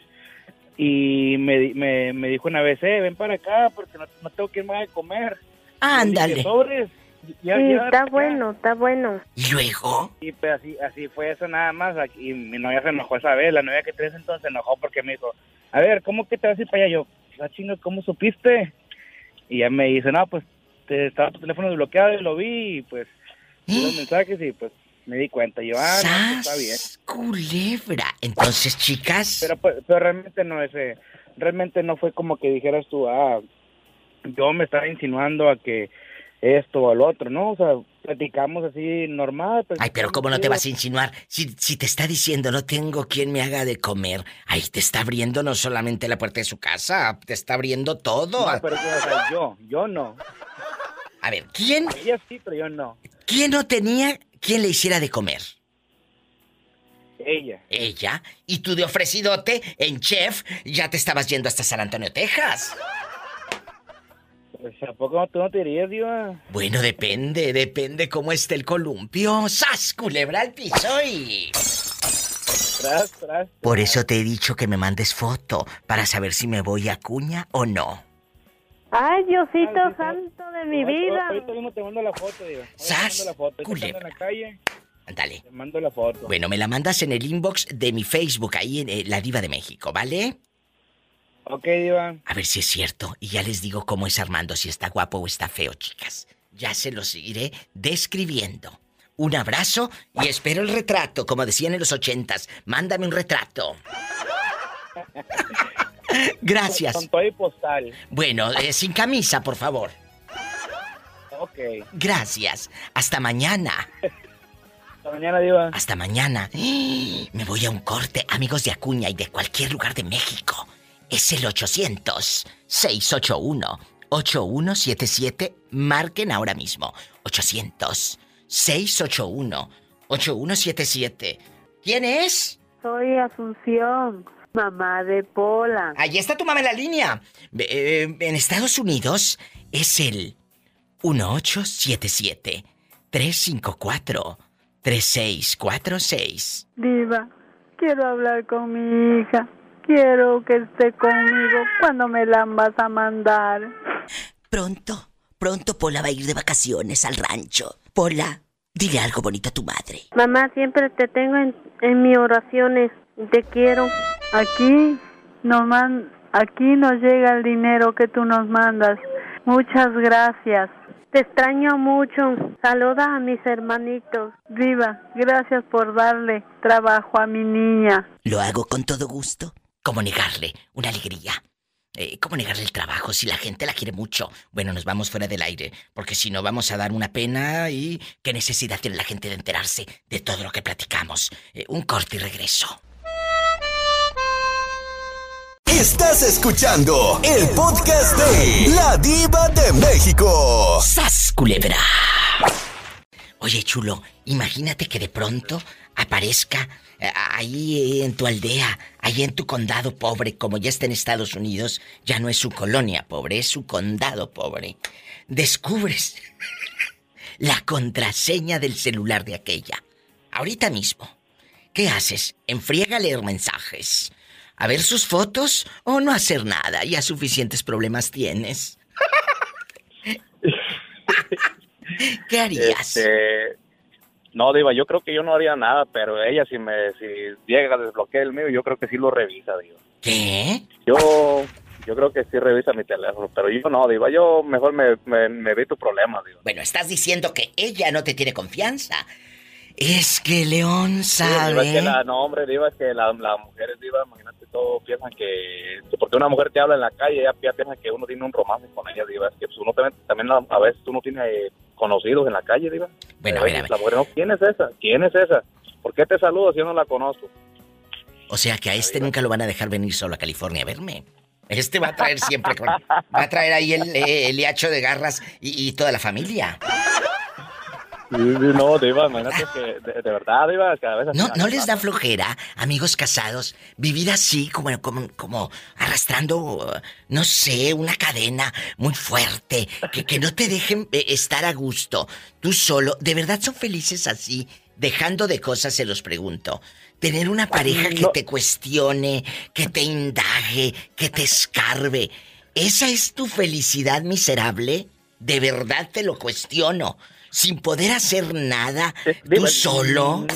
Y me, di- me, me dijo una vez, "Eh, ven para acá porque no, no tengo que irme a comer." Ándale. Le dije, "Sobres." Ya- sí, ya está acá. bueno, está bueno. ¿Y luego? Y pues así, así fue eso nada más. Y mi novia se enojó esa vez. La novia que tenés entonces se enojó porque me dijo, a ver, ¿cómo que te vas a ir para allá? Yo, ah, chingo, ¿cómo supiste? Y ella me dice, no, pues te, estaba tu teléfono desbloqueado y lo vi y pues vi los mensajes y pues me di cuenta. Yo, ah, no, pues, está bien. Culebra. Entonces, chicas. Pero, pues, pero realmente no ese, realmente no fue como que dijeras tú, ah, yo me estaba insinuando a que esto o al otro, ¿no? O sea, platicamos así normal. pues, Ay, pero ¿cómo no te vas a insinuar? Si, si te está diciendo no tengo quien me haga de comer, ahí te está abriendo no solamente la puerta de su casa, te está abriendo todo. No, pero o sea, yo, yo no. A ver, ¿quién, Ella sí, pero yo no. quién no tenía quien le hiciera de comer? Ella. Ella. Y tú de ofrecidote en chef ya te estabas yendo hasta San Antonio, Texas. Pues, ¿A poco tú no te irías, Diva? Bueno, depende, depende cómo esté el columpio. ¡Sas! Culebra al piso y... Tras, tras. Por eso te he dicho que me mandes foto para saber si me voy a cuña o no. Ay, Diosito santo de mi vida. Ahorita mismo te mando la foto, Diva. Ahorita te ¡Sas! mando la foto. Ahorita ando en la calle, Ándale. te mando la foto. Bueno, me la mandas en el inbox de mi Facebook, ahí en eh, La Diva de México, ¿vale? Ok, Diva. A ver si es cierto. Y ya les digo cómo es Armando, si está guapo o está feo, chicas. Ya se los iré describiendo. Un abrazo y espero el retrato, como decían en los ochentas. Mándame un retrato. <laughs> Gracias. Con todo y postal. Bueno, eh, sin camisa, por favor. Ok. Gracias. Hasta mañana. Hasta mañana, Diva. Hasta mañana. Me voy a un corte, amigos de Acuña y de cualquier lugar de México. Es el 800-681-8177. Marquen ahora mismo. 800-681-8177. ¿Quién es? Soy Asunción, mamá de Pola. Ahí está tu mamá en la línea. Eh, en Estados Unidos es el 1877-354-3646. Diva, quiero hablar con mi hija. Quiero que esté conmigo. ¿Cuándo me la vas a mandar? Pronto, pronto Pola va a ir de vacaciones al rancho. Pola, dile algo bonito a tu madre. Mamá, siempre te tengo en, en mis oraciones. Te quiero. Aquí nos man, aquí nos llega el dinero que tú nos mandas. Muchas gracias. Te extraño mucho. Saluda a mis hermanitos. Viva, gracias por darle trabajo a mi niña. Lo hago con todo gusto. ¿Cómo negarle una alegría? Eh, ¿Cómo negarle el trabajo si la gente la quiere mucho? Bueno, nos vamos fuera del aire, porque si no vamos a dar una pena y qué necesidad tiene la gente de enterarse de todo lo que platicamos. Eh, un corte y regreso. Estás escuchando el podcast de La Diva de México. ¡Sas, culebra! Oye, chulo, imagínate que de pronto aparezca eh, ahí en tu aldea, ahí en tu condado pobre, como ya está en Estados Unidos, ya no es su colonia pobre, es su condado pobre. Descubres <laughs> la contraseña del celular de aquella. Ahorita mismo. ¿Qué haces? ¿Enfriega leer mensajes? ¿A ver sus fotos o no hacer nada? Ya suficientes problemas tienes. <laughs> ¿Qué harías? Este, no, Diva, yo creo que yo no haría nada, pero ella si me si llega a desbloquear el mío, yo creo que sí lo revisa, Diva. ¿Qué? Yo yo creo que sí revisa mi teléfono, pero yo no, Diva, yo mejor me, me, me evito problemas, Diva. Bueno, estás diciendo que ella no te tiene confianza. Es que León Sí, Diva, es sabe. que la, no, hombre, Diva, es que la- las mujeres, Diva, imagínate, todos piensan que, que porque una mujer te habla en la calle, ella, ella piensa que uno tiene un romance con ella, Diva. Es que pues, uno también, también la- a veces uno tiene conocidos en la calle, Diva. Bueno, a A ver, a veces La mujer, no, ¿quién es esa? ¿Quién es esa? ¿Por qué te saludo si yo no la conozco? O sea que a este nunca lo van a dejar venir solo a California a verme. Este va a traer siempre con- Va a traer ahí el, el hiacho de garras y, y toda la familia. No, Diva, imagínate que, de, de verdad, Diva, cada vez... ¿No, ¿No les da flojera, amigos casados, vivir así como, como, como arrastrando, no sé, una cadena muy fuerte, que, que no te dejen eh, estar a gusto, tú solo? ¿De verdad son felices así? Dejando de cosas, se los pregunto. Tener una pareja que te cuestione, que te indague, que te escarbe. ¿Esa es tu felicidad miserable? De verdad te lo cuestiono. Sin poder hacer nada, tú solo.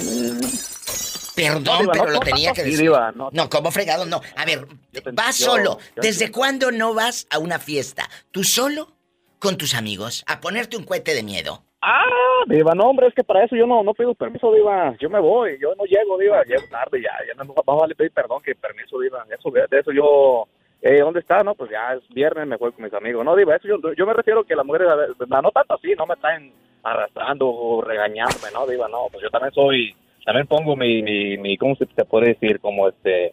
Perdón, pero lo tenía que decir. No. como fregado, no. A ver, vas solo. ¿Desde cuándo no vas a una fiesta? ¿Tú solo? Con tus amigos, a ponerte un cohete de miedo. Ah, Diva, no, hombre, es que para eso yo no, no pido permiso, Diva. Yo me voy, yo no llego, Diva. Llego tarde ya, ya no más vale pedir perdón que permiso, Diva. Eso, de eso yo eh, ¿dónde está? No, pues ya es viernes, me voy con mis amigos. No, Diva, eso yo, yo me refiero que las mujeres, no tanto así, no me traen arrastrando o regañándome, ¿no? Diva, no, pues yo también soy, también pongo mi, mi, mi ¿cómo se, se puede decir? Como este,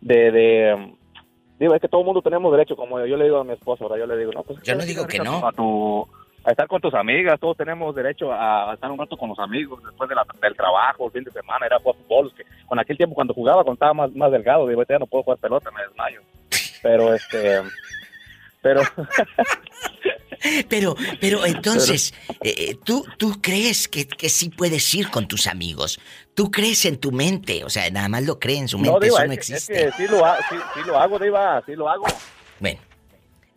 de, de, digo, es que todo el mundo tenemos derecho, como yo le digo a mi esposa, ahora yo le digo, no, pues Yo no digo que no. a tu a estar con tus amigas, todos tenemos derecho a, a estar un rato con los amigos después de la- del trabajo, el fin de semana, ir a jugar fútbol, que con aquel tiempo cuando jugaba, cuando estaba más, más delgado, digo, "Ahorita ya no puedo jugar pelota, me desmayo. Pero este, pero <laughs> Pero, pero entonces, eh, ¿tú, ¿tú crees que, que sí puedes ir con tus amigos? ¿Tú crees en tu mente? O sea, nada más lo cree en su mente, no, Diva, eso no es, que- es existe. que sí lo, ha- sí, sí lo hago, Diva, sí lo hago. Bueno,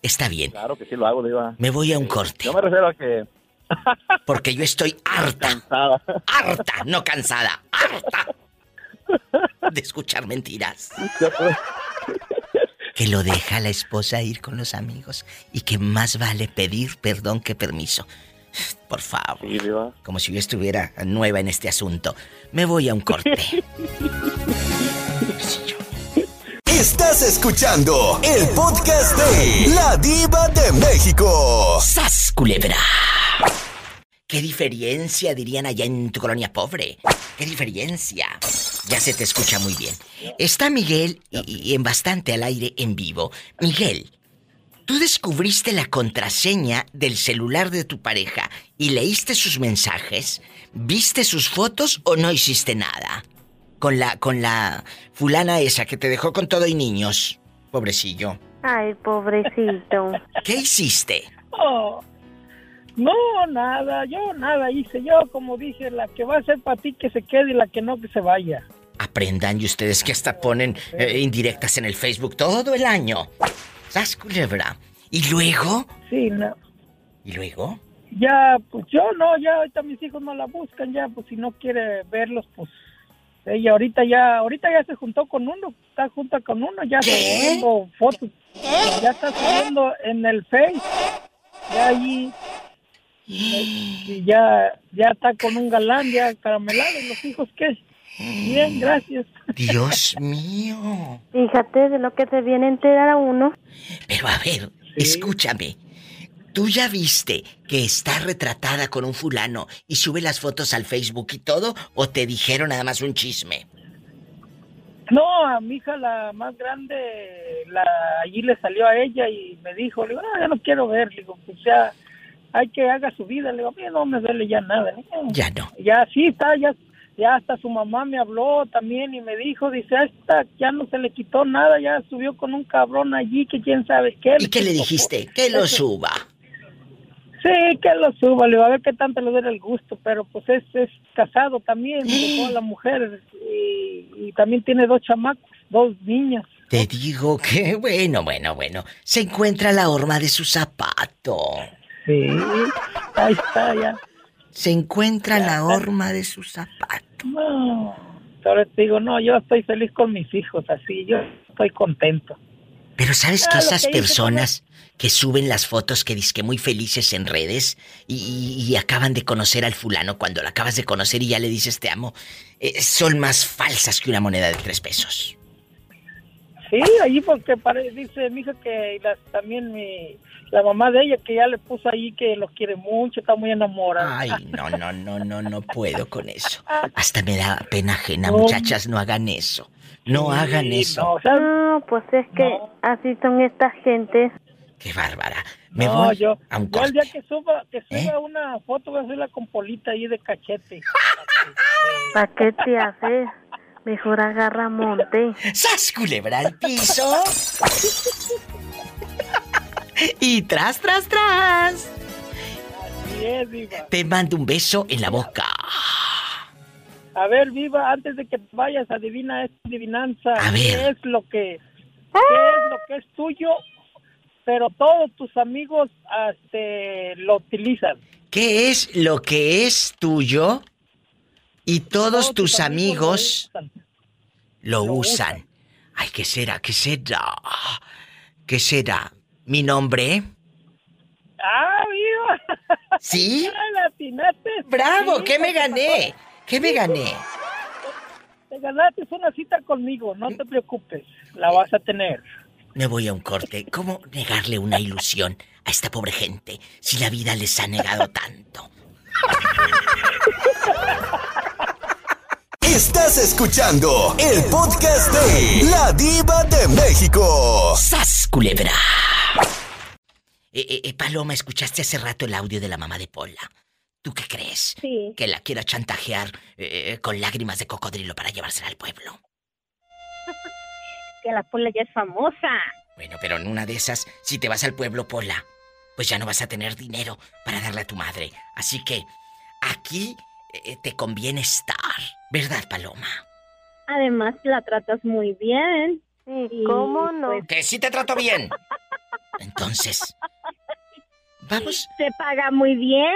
está bien. Claro que sí lo hago, Diva. Me voy a un corte. Yo me refiero a que <laughs> Porque yo estoy harta. Harta, no cansada. Harta. De escuchar mentiras. Que lo deja la esposa ir con los amigos y que más vale pedir perdón que permiso. Por favor. Como si yo estuviera nueva en este asunto. Me voy a un corte. <laughs> Estás escuchando el podcast de La Diva de México. ¡Sas, culebra! ¿Qué diferencia dirían allá en tu colonia pobre? ¿Qué diferencia? Ya se te escucha muy bien. Está Miguel y, y en bastante al aire en vivo. Miguel, tú descubriste la contraseña del celular de tu pareja y leíste sus mensajes, viste sus fotos o no hiciste nada. Con la con la fulana esa que te dejó con todo y niños. Pobrecillo. Ay, pobrecito. ¿Qué hiciste? Oh, no, nada, yo nada hice. Yo, como dije, la que va a ser para ti que se quede y la que no que se vaya. Aprendan y ustedes que hasta ponen eh, indirectas en el Facebook todo el año. ¿Sas culebra? ¿Y luego? Sí, no. ¿Y luego? Ya, pues yo no, ya ahorita mis hijos no la buscan, ya, pues si no quiere verlos, pues ella ahorita ya, ahorita ya se juntó con uno, está junta con uno, ya subiendo fotos, ya está subiendo en el Face, ya allí, y ya, ya está con un galán, ya caramelado, ¿y los hijos qué? Bien, gracias. Dios mío. Fíjate de lo que se viene a enterar a uno. Pero a ver, escúchame. ¿Tú ya viste que está retratada con un fulano y sube las fotos al Facebook y todo? ¿O te dijeron nada más un chisme? No, a mi hija la más grande, la, allí le salió a ella y me dijo, le digo, no, ya no quiero ver, le digo, pues ya hay que haga su vida, le digo, a mí no me duele ya nada. digo, Ya no. Ya sí, está, ya, ya hasta su mamá me habló también y me dijo, dice, a esta ya no se le quitó nada, ya subió con un cabrón allí que quién sabe qué. ¿Y qué le dijiste? Que lo suba. Sí, que lo suba, le digo, a ver qué tanto le duele el gusto, pero pues es, es casado también, a la mujer y, y también tiene dos chamacos, dos niñas. Te digo que, bueno, bueno, bueno. Se encuentra la horma de su zapato. Sí, ahí está ya. Se encuentra la horma de su zapato. No, ahora te digo, no, yo estoy feliz con mis hijos, así, yo estoy contento. Pero ¿sabes que Ah, esas que hice personas que suben las fotos que dizque muy felices en redes y, y- y acaban de conocer al fulano cuando lo acabas de conocer y ya le dices te amo, eh, son más falsas que una moneda de tres pesos? Sí, allí porque pare- dice mi hija que las- también mi, la mamá de ella que ya le puso ahí que los quiere mucho, está muy enamorada. Ay, no, no, no, no, no puedo con eso. <laughs> Hasta me da pena ajena, No. muchachas, no hagan eso. No hagan eso. No, pues es que así son estas gentes. Qué bárbara. Me no, voy yo, a un yo el corte. día que suba, que suba ¿Eh? una foto voy a hacerla con polita ahí de cachete. <laughs> ¿Para qué te haces? Mejor agarra monte. <laughs> ¡Sas, culebra al piso! <laughs> y tras, tras, tras. Así es, Viva. Te mando un beso en la boca. A ver, Viva, antes de que vayas, adivina esta adivinanza. A ver. ¿Qué es lo que, qué es lo que es tuyo, pero todos tus amigos este, lo utilizan? ¿Qué es lo que es tuyo y todos tus amigos lo usan? Ay, ¿qué será? ¿Qué será? ¿Qué será? ¿Mi nombre? ¡Ah, Viva! ¿Sí? <laughs> ¡Bravo! Sí, ¿Qué me gané? ¿Qué me gané? Te ganaste una cita conmigo, no te preocupes, la vas a tener. Me voy a un corte. ¿Cómo negarle una ilusión a esta pobre gente si la vida les ha negado tanto? <laughs> Estás escuchando el podcast de La Diva de México. ¡Sas, culebra! Eh, eh, eh, Paloma, escuchaste hace rato el audio de la mamá de Pola. ¿Tú qué crees? Sí. Que la quiera chantajear eh, con lágrimas de cocodrilo para llevársela al pueblo. <laughs> Que la Pola ya es famosa. Bueno, pero en una de esas, si te vas al pueblo, Pola, pues ya no vas a tener dinero para darle a tu madre. Así que aquí eh, te conviene estar, ¿verdad, Paloma? Además, la tratas muy bien. Y, ¿Cómo no? pues, Que sí te trato bien. <laughs> Entonces, vamos, Se paga muy bien.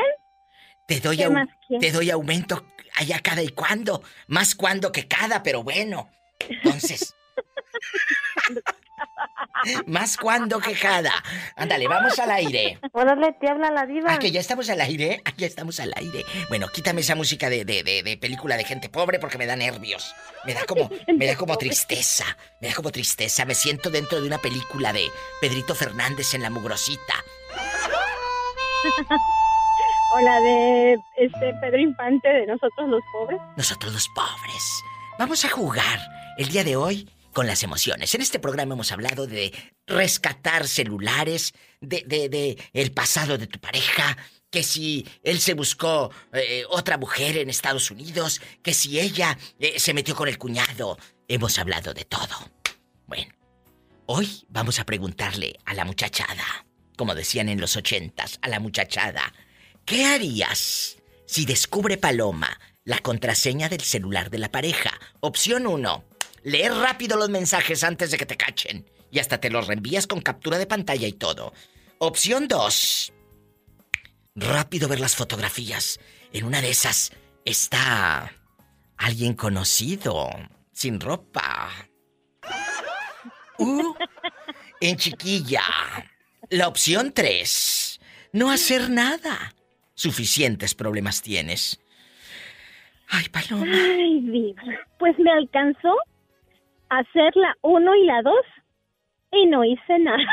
te doy, ¿Qué au- más quieres? te doy aumento allá cada y cuando. Más cuando que cada, pero bueno. Entonces. <laughs> Más cuando que cada. Ándale, vamos al aire. Órale, te habla la diva. Ah, que ya estamos al aire. Ah, ya estamos al aire. Bueno, quítame esa música de, de, de- de película de gente pobre porque me da nervios. Me da como, <laughs> me da como tristeza. Me da como tristeza. Me siento dentro de una película de Pedrito Fernández en la mugrosita. <laughs> O la de este Pedro Infante de nosotros los pobres. Nosotros los pobres. Vamos a jugar el día de hoy con las emociones. En este programa hemos hablado de rescatar celulares, de, el pasado de tu pareja, que si él se buscó eh, otra mujer en Estados Unidos, que si ella eh, se metió con el cuñado. Hemos hablado de todo. Bueno, hoy vamos a preguntarle a la muchachada, como decían en los ochentas, a la muchachada, ¿qué harías si descubre Paloma la contraseña del celular de la pareja? Opción 1. Leer rápido los mensajes antes de que te cachen. Y hasta te los reenvías con captura de pantalla y todo. Opción 2. Rápido ver las fotografías. En una de esas está alguien conocido, sin ropa. Uh, en chiquilla. La opción 3. No hacer nada. Suficientes problemas tienes. Ay, Paloma. Ay, diva. Pues me alcanzó hacer la uno y la dos y no hice nada.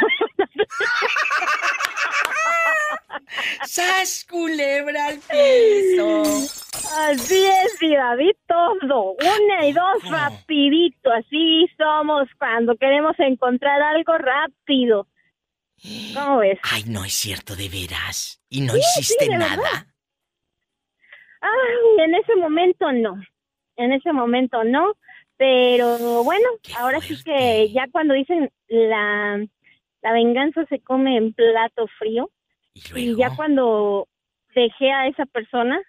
¡Sas, culebra al piso! Así es, diva, vi todo. Una y dos rapidito. Así somos cuando queremos encontrar algo rápido. ¿Cómo ves? Ay, no es cierto, de veras. ¿Y no Sí, hiciste sí, nada? verdad. Ay, en ese momento no. En ese momento no. Pero bueno, ahora sí que ya cuando dicen la, la venganza se come en plato frío. Y, ya cuando dejé a esa persona,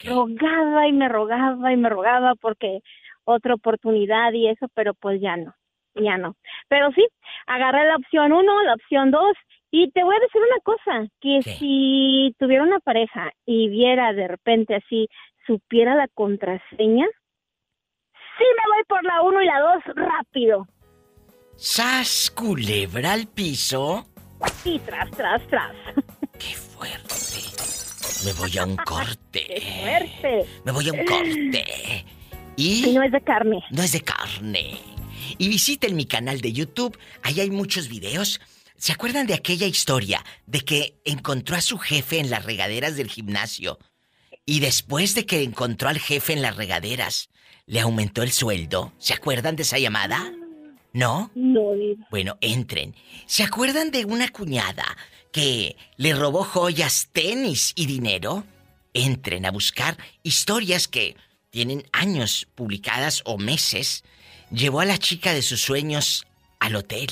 rogaba y me rogaba y me rogaba porque otra oportunidad y eso, pero pues ya no, ya no. Pero sí, agarré la opción uno, la opción dos, y te voy a decir una cosa, que si tuviera una pareja y viera de repente así, supiera la contraseña, sí me voy por la uno y la dos rápido. ¡Sas, culebra al piso! Y tras, tras, tras. Me voy a un <laughs> corte. Fuerte. Me voy a un corte. <laughs> Y... Y no es de carne. No es de carne. Y visiten mi canal de YouTube. Ahí hay muchos videos. ¿Se acuerdan de aquella historia de que encontró a su jefe en las regaderas del gimnasio? Y después de que encontró al jefe en las regaderas, le aumentó el sueldo. ¿Se acuerdan de esa llamada? ¿No? No. Bueno, entren. ¿Se acuerdan de una cuñada que le robó joyas, tenis y dinero? Entren a buscar historias que tienen años publicadas o meses. Llevó a la chica de sus sueños al hotel,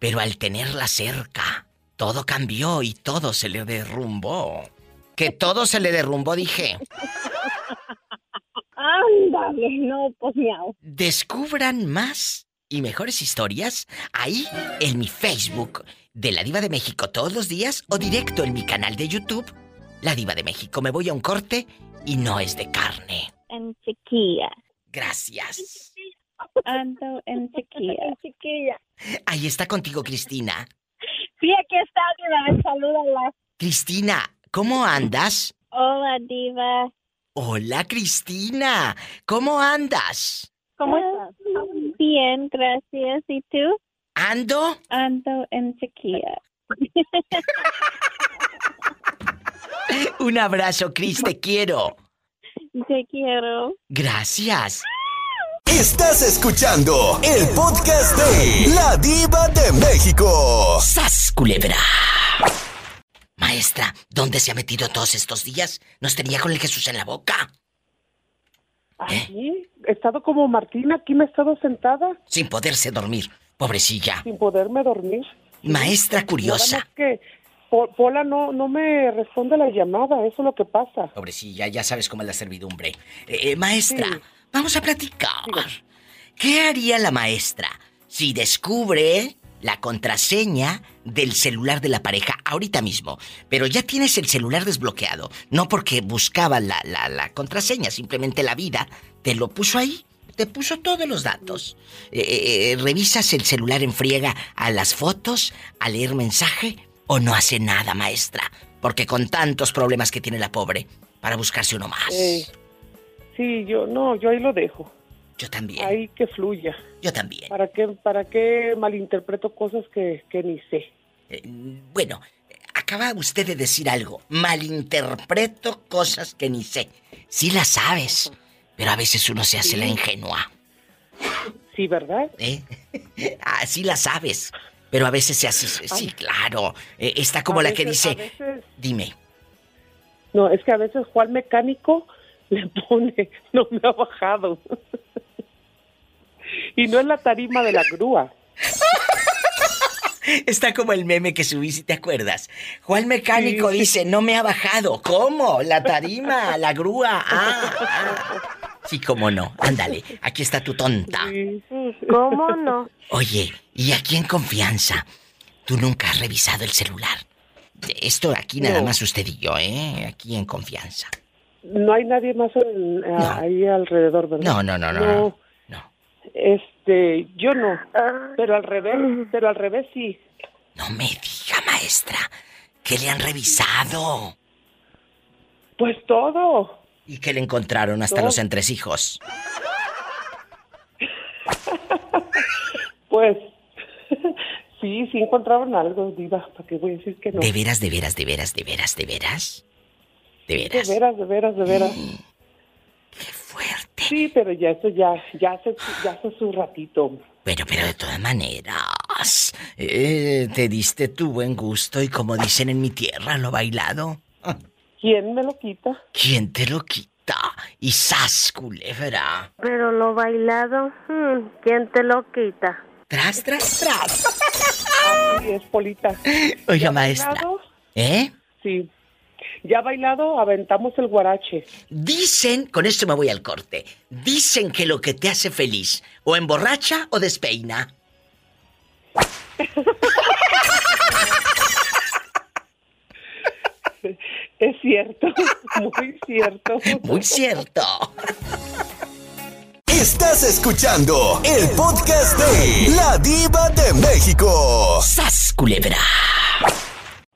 pero al tenerla cerca, todo cambió y todo se le derrumbó. Que todo se le derrumbó, dije. Ándale, no, pues miau. Descubran más y mejores historias ahí en mi Facebook de La Diva de México todos los días o directo en mi canal de YouTube La Diva de México. Me voy a un corte y no es de carne. En chiquilla. Gracias. Ando en chiquilla. En chiquilla. Ahí está contigo Cristina. Sí, aquí está, diva, salúdala. Cristina, ¿cómo andas? Hola, diva. Hola Cristina, ¿cómo andas? ¿Cómo estás? Bien, gracias. ¿Y tú? ¿Ando? Ando en sequía. <laughs> Un abrazo, Cris, te quiero. Te quiero. Gracias. Estás escuchando el podcast de La Diva de México. ¡Sas, culebra! Maestra, ¿dónde se ha metido todos estos días? ¿Nos tenía con el Jesús en la boca? Aquí, he estado como Martina, aquí me he estado sentada Sin poderse dormir. Pobrecilla. sin poderme dormir. Maestra curiosa. más que Po- Pola no, no me responde la llamada, eso es lo que pasa. Pobrecilla, ya sabes cómo es la servidumbre. Eh, eh, maestra, vamos a platicar. ¿Qué haría la maestra si descubre la contraseña del celular de la pareja ahorita mismo? Pero ya tienes el celular desbloqueado. No porque buscaba la, la, la contraseña, simplemente la vida te lo puso ahí. Te puso todos los datos. Eh, eh, eh, ¿Revisas el celular en friega a las fotos, a leer mensaje o no hace nada, maestra? Porque con tantos problemas que tiene la pobre, para buscarse uno más. Eh, sí, yo no, yo ahí lo dejo. Yo también. Ahí que fluya. Yo también. ¿Para qué, para qué malinterpreto cosas que, que ni sé? Eh, Bueno, acaba usted de decir algo. Malinterpreto cosas que ni sé. Sí las sabes, pero a veces uno se hace la ingenua. Sí, ¿verdad? ¿Eh? <laughs> Ah, sí las sabes, pero a veces se hace... Sí, claro. Eh, está como A la que veces- a dice... veces- Dime. No, es que a veces Juan Mecánico <laughs> le pone, no me ha bajado. Y no es la tarima de la grúa. <laughs> Está como el meme que subí, si te acuerdas. Juan Mecánico Sí. dice, no me ha bajado. ¿Cómo? La tarima, la grúa. Ah, ah. Sí, cómo no. Ándale, aquí está tu tonta. ¿Cómo no? Oye, y aquí en confianza, tú nunca has revisado el celular. Esto aquí nada No. más usted y yo, ¿eh? Aquí en confianza. No hay nadie más en- ahí alrededor, ¿verdad? No, no, no, no, no. Este, yo no. Pero al revés, pero al revés sí. No me diga, maestra, que le han revisado. Pues todo. Y que le encontraron hasta Todo. los entresijos. <laughs> Pues <laughs> sí, sí encontraron algo, diva, ¿para qué voy a decir que no? De veras, de veras, de veras, de veras, de veras. De veras. De veras, de veras, de veras. Qué fuerte. Sí, pero ya eso ya, ya hace, ya hace su ratito. Pero, pero de todas maneras, eh, te diste tu buen gusto y como dicen en mi tierra, lo bailado. ¿Quién me lo quita? ¿Quién te lo quita? Y sas, culebra. Pero lo bailado, hmm, ¿quién te lo quita? Tras, tras, tras. <laughs> Así es, Polita. Oiga, ¿Ya maestra. ¿Eh? Sí. Ya bailado, aventamos el guarache. Dicen, con esto me voy al corte, dicen que lo que te hace feliz o emborracha o despeina. Es cierto, <laughs> muy cierto. Muy cierto. Estás escuchando el podcast de La Diva de México. ¡Sas, culebra!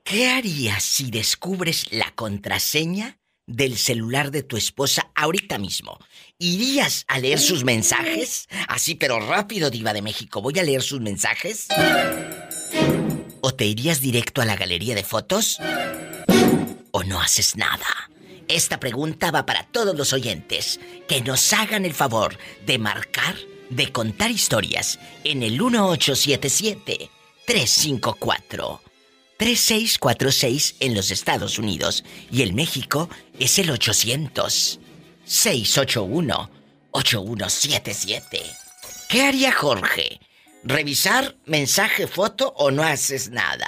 ¿Qué harías si descubres la contraseña del celular de tu esposa ahorita mismo? ¿Irías a leer sus mensajes? Así, pero rápido, Diva de México. ¿Voy a leer sus mensajes? ¿O te irías directo a la galería de fotos? ¿O no haces nada? Esta pregunta va para todos los oyentes que nos hagan el favor de marcar, de contar historias en el 1877 354 3646 en los Estados Unidos y el México es el 800 681 8177. ¿Qué haría Jorge? ¿Revisar mensaje, foto o no haces nada?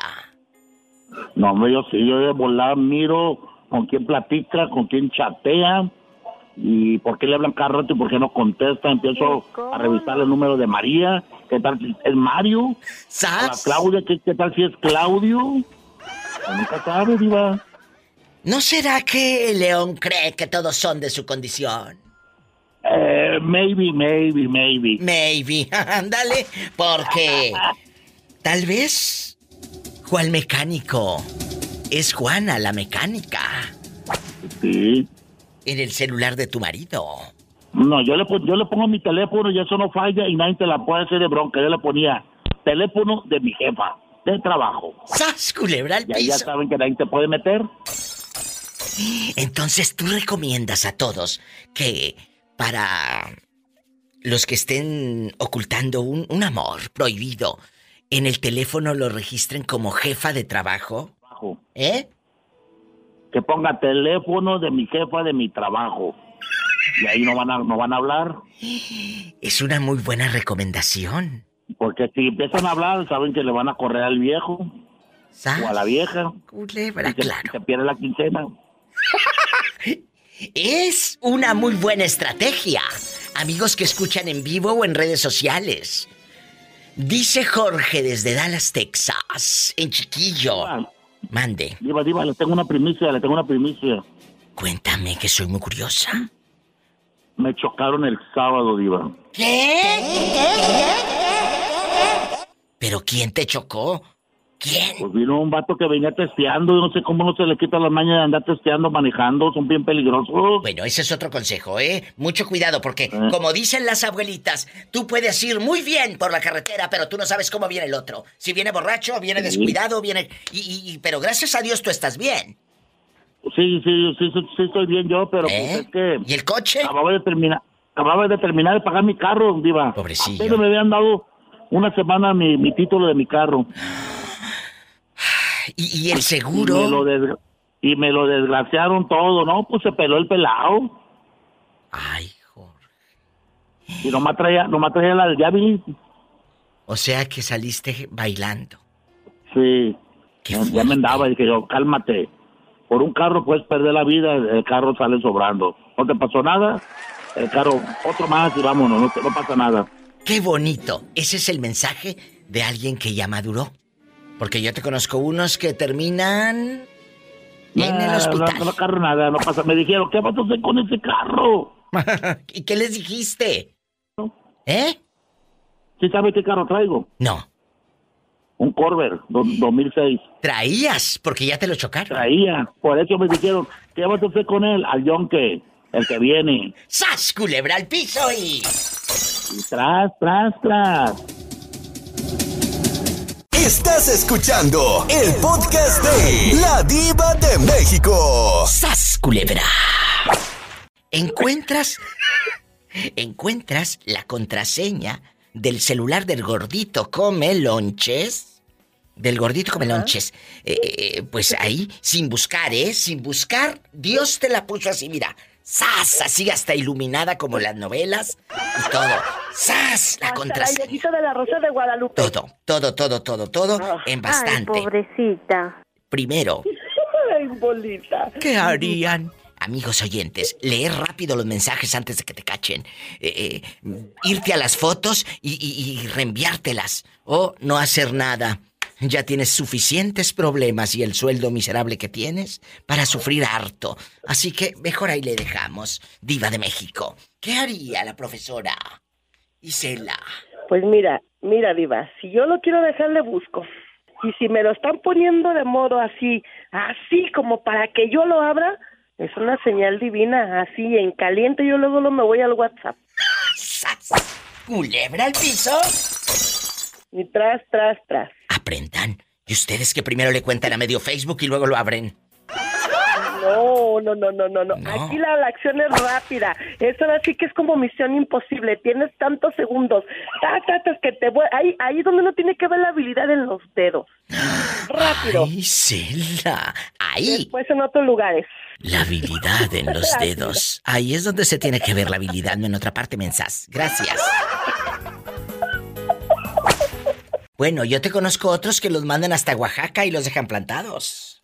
No, hombre, yo sí, yo de volar miro con quién platica, con quién chatea y por qué le hablan cada rato y por qué no contesta. Empiezo a revisar el número de María. ¿Qué tal si es Mario? La Claudia, ¿qué, qué tal si es Claudio? Nunca sabe, diva. ¿No será que León cree que todos son de su condición? Eh, maybe, maybe, maybe. Maybe, <laughs> ándale, porque tal vez Juan Mecánico es Juana la mecánica. Sí. En el celular de tu marido. No, yo le, yo le pongo mi teléfono y eso no falla y nadie te la puede hacer de bronca. Yo le ponía teléfono de mi jefa de trabajo. ¡Sas, culebra al Y ahí ya saben que nadie te puede meter. Entonces tú recomiendas a todos que para los que estén ocultando un, un amor prohibido en el teléfono lo registren como jefa de trabajo. ¿Eh? Que ponga teléfono de mi jefa de mi trabajo. Y ahí no van a, no van a hablar. Es una muy buena recomendación. Porque si empiezan a hablar, saben que le van a correr al viejo. O a la vieja. Culebra, y se, claro. se pierde la quincena. Es una muy buena estrategia. Amigos que escuchan en vivo o en redes sociales. Dice Jorge desde Dallas, Texas, en chiquillo. Mande. Diva, diva, le tengo una primicia, le tengo una primicia. Cuéntame que soy muy curiosa. Me chocaron el sábado, diva. ¿Pero quién te chocó? ¿Quién? Pues vino un vato que venía testeando, yo no sé cómo no se le quita la maña de andar testeando, manejando, son bien peligrosos. Bueno, ese es otro consejo, ¿eh? Mucho cuidado porque, como dicen las abuelitas, tú puedes ir muy bien por la carretera, pero tú no sabes cómo viene el otro. Si viene borracho, viene descuidado, viene... Y, y- y- pero gracias a Dios tú estás bien. Sí, sí, sí, sí, sí estoy bien yo, pero pues es que... ¿Eh? ¿Y el coche? Acababa de terminar, acababa de terminar de pagar mi carro, diva. Pobrecillo. Pero me habían dado una semana mi, mi título de mi carro. ¿Y, y el Y seguro? me, lo desgra- y me lo desgraciaron todo, ¿no? Pues se peló el pelado. Ay, Y nomás traía, nomás traía la del. O sea que saliste bailando. Sí. Ya, me andaba y dije yo, cálmate. Por un carro puedes perder la vida, el carro sale sobrando. No te pasó nada, el carro, otro más y vámonos, no, no pasa nada. ¡Qué bonito! Ese es el mensaje de alguien que ya maduró. Porque yo te conozco unos que terminan en el hospital. No, no, carro nada, no pasa. Me dijeron, ¿qué vas a hacer con ese carro? <laughs> ¿Y qué les dijiste? ¿Eh? ¿Sí sabe qué carro traigo? No. Un Corvair, do- 2006. Traías, porque ya te lo chocaron. Traía, por eso me dijeron, ¿qué vas a hacer con él? Al yonque, el que viene. ¡Sas, culebra al piso y... Y tras, tras, tras. Estás escuchando el podcast de La Diva de México. ¡Sas, culebra! Encuentras... Encuentras la contraseña del celular del gordito come lonches. Del gordito come lonches. Eh, eh, pues ahí, sin buscar, ¿eh? Sin buscar, Dios te la puso así, mira. ¡Sas! Así hasta iluminada como las novelas y todo. ¡Sas! La la contraseña. de la Rosa de Guadalupe. Todo, todo, todo, todo, todo en bastante. Ay, pobrecita. Primero, <laughs> Ay, bolita. ¿Qué harían? Amigos oyentes, leer rápido los mensajes antes de que te cachen. Eh, eh, irte a las fotos y, y- y reenviártelas. O no hacer nada. Ya tienes suficientes problemas y el sueldo miserable que tienes para sufrir harto. Así que mejor ahí le dejamos. Diva de México. ¿Qué haría la profesora? Isela. Pues mira, mira, Diva, si yo lo quiero dejar, le busco. Y si me lo están poniendo de modo así, así como para que yo lo abra, es una señal divina, así en caliente, yo luego lo me voy al WhatsApp. ¿Culebra al piso? Y tras, tras, tras. Aprendan. Y ustedes que primero le cuentan a medio Facebook y luego lo abren. No, no, no, no, no, no. Aquí la, la acción es rápida. Eso ahora sí que es como misión imposible. Tienes tantos segundos. Ta, ta, ta, que te voy... Ahí, ahí es donde uno tiene que ver la habilidad en los dedos. <gasps> Rápido. Ay, Isela. Ahí. Después en otros lugares. La habilidad en los dedos. Ahí es donde se tiene que ver la habilidad, no en otra parte, mensas. Gracias. Bueno, yo te conozco otros que los mandan hasta Oaxaca y los dejan plantados.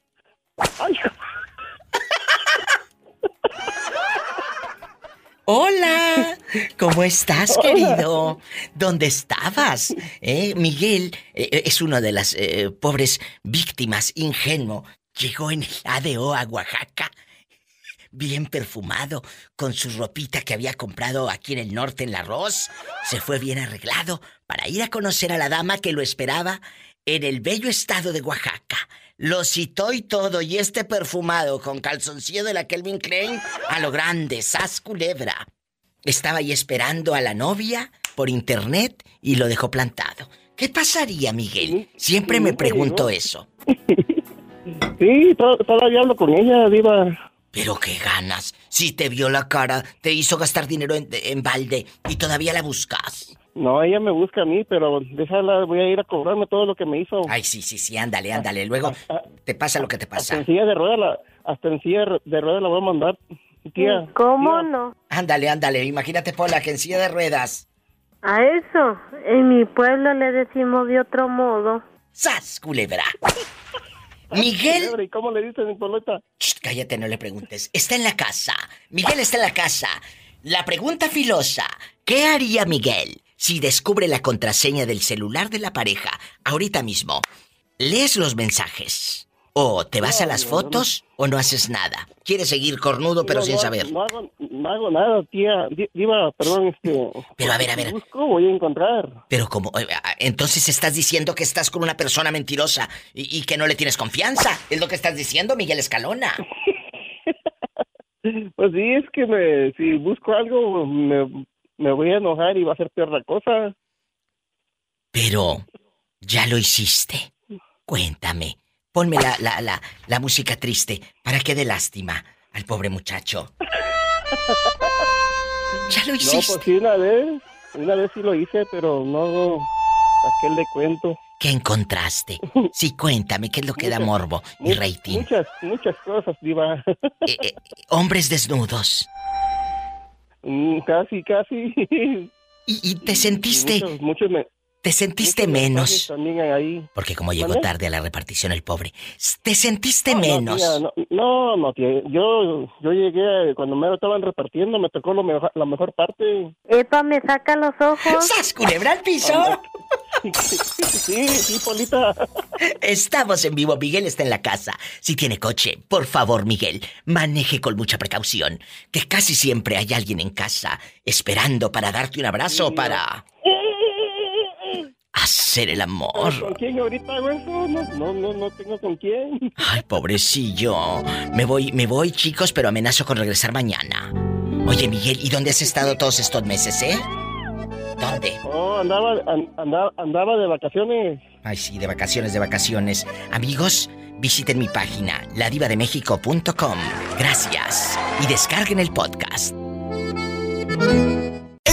Hola, ¿cómo estás, querido? ¿Dónde estabas? Eh, Miguel eh, es una de las eh, pobres víctimas ingenuo. Llegó en el ADO a Oaxaca, bien perfumado, con su ropita que había comprado aquí en el norte en la Arroz. Se fue bien arreglado para ir a conocer a la dama que lo esperaba en el bello estado de Oaxaca. Lo citó y todo, y este perfumado con calzoncillo de la Kelvin Klein a lo grande, sas culebra. Estaba ahí esperando a la novia por internet y lo dejó plantado. ¿Qué pasaría, Miguel? Siempre me pregunto eso. <laughs> Sí, to- todavía hablo con ella, Diva. Pero qué ganas. Si te vio la cara, te hizo gastar dinero en, en balde y todavía la buscas. No, ella me busca a mí, pero déjala, voy a ir a cobrarme todo lo que me hizo. Ay, sí, sí, sí, ándale, ándale. Luego te pasa lo que te Hasta pasa. en silla de ruedas la, hasta en silla de ruedas la voy a mandar, tía. ¿Cómo no? Ándale, ándale. Imagínate, Pola, que en silla de ruedas. A eso, en mi pueblo le decimos de otro modo. ¡Sas, culebra! Miguel. ¿Y cómo le dicen, cállate, no le preguntes. Está en la casa. Miguel está en la casa. La pregunta filosa. ¿Qué haría Miguel si descubre la contraseña del celular de la pareja ahorita mismo? ¿Lees los mensajes? ¿O te vas a las fotos o no haces nada? ¿Quieres seguir cornudo pero No, sin saber? No hago, no hago nada, tía. Di- Diva, perdón, este... Pero a ver, a ver. Busco, voy a encontrar. Pero como... eh, ah, Entonces estás diciendo que estás con una persona mentirosa y, y que no le tienes confianza. Es lo que estás diciendo, Miguel Escalona. <laughs> Pues sí, es que me, si busco algo, me, me voy a enojar y va a ser peor la cosa. Pero ya lo hiciste. Cuéntame. Ponme la, la, la, la música triste para que dé lástima al pobre muchacho. <laughs> Ya lo No, hiciste. pues sí, una vez, una vez sí lo hice, pero no, ¿a qué le cuento? ¿Qué encontraste? <laughs> Sí, cuéntame, ¿qué es lo que da morbo y rating? Muchas, muchas cosas, Diva. <laughs> Eh, eh, hombres desnudos. Mm, casi, casi. ¿Y, y te sentiste, Muchos, muchos me- te sentiste menos? Ahí. Porque como llegó tarde a la repartición el pobre, ¿te sentiste No, menos? tía, no, no, tía. Yo, yo llegué cuando me lo estaban repartiendo, me tocó lo mejor- la mejor parte. Epa, me saca los ojos. ¡Sas, culebra al piso! <laughs> Sí, sí, Polita. Estamos en vivo, Miguel está en la casa. Si tiene coche, por favor, Miguel, maneje con mucha precaución, que casi siempre hay alguien en casa esperando para darte un abrazo o para hacer el amor. ¿Con quién ahorita hago eso? No, no, no, no tengo con quién. Ay, pobrecillo. Me voy, me voy, chicos, pero amenazo con regresar mañana. Oye, Miguel, ¿y dónde has estado todos estos meses, eh? ¿Dónde? Oh, andaba, an- andaba, andaba de vacaciones. Ay, sí, de vacaciones, de vacaciones. Amigos, visiten mi página, ladivademexico.com. Gracias. Y descarguen el podcast.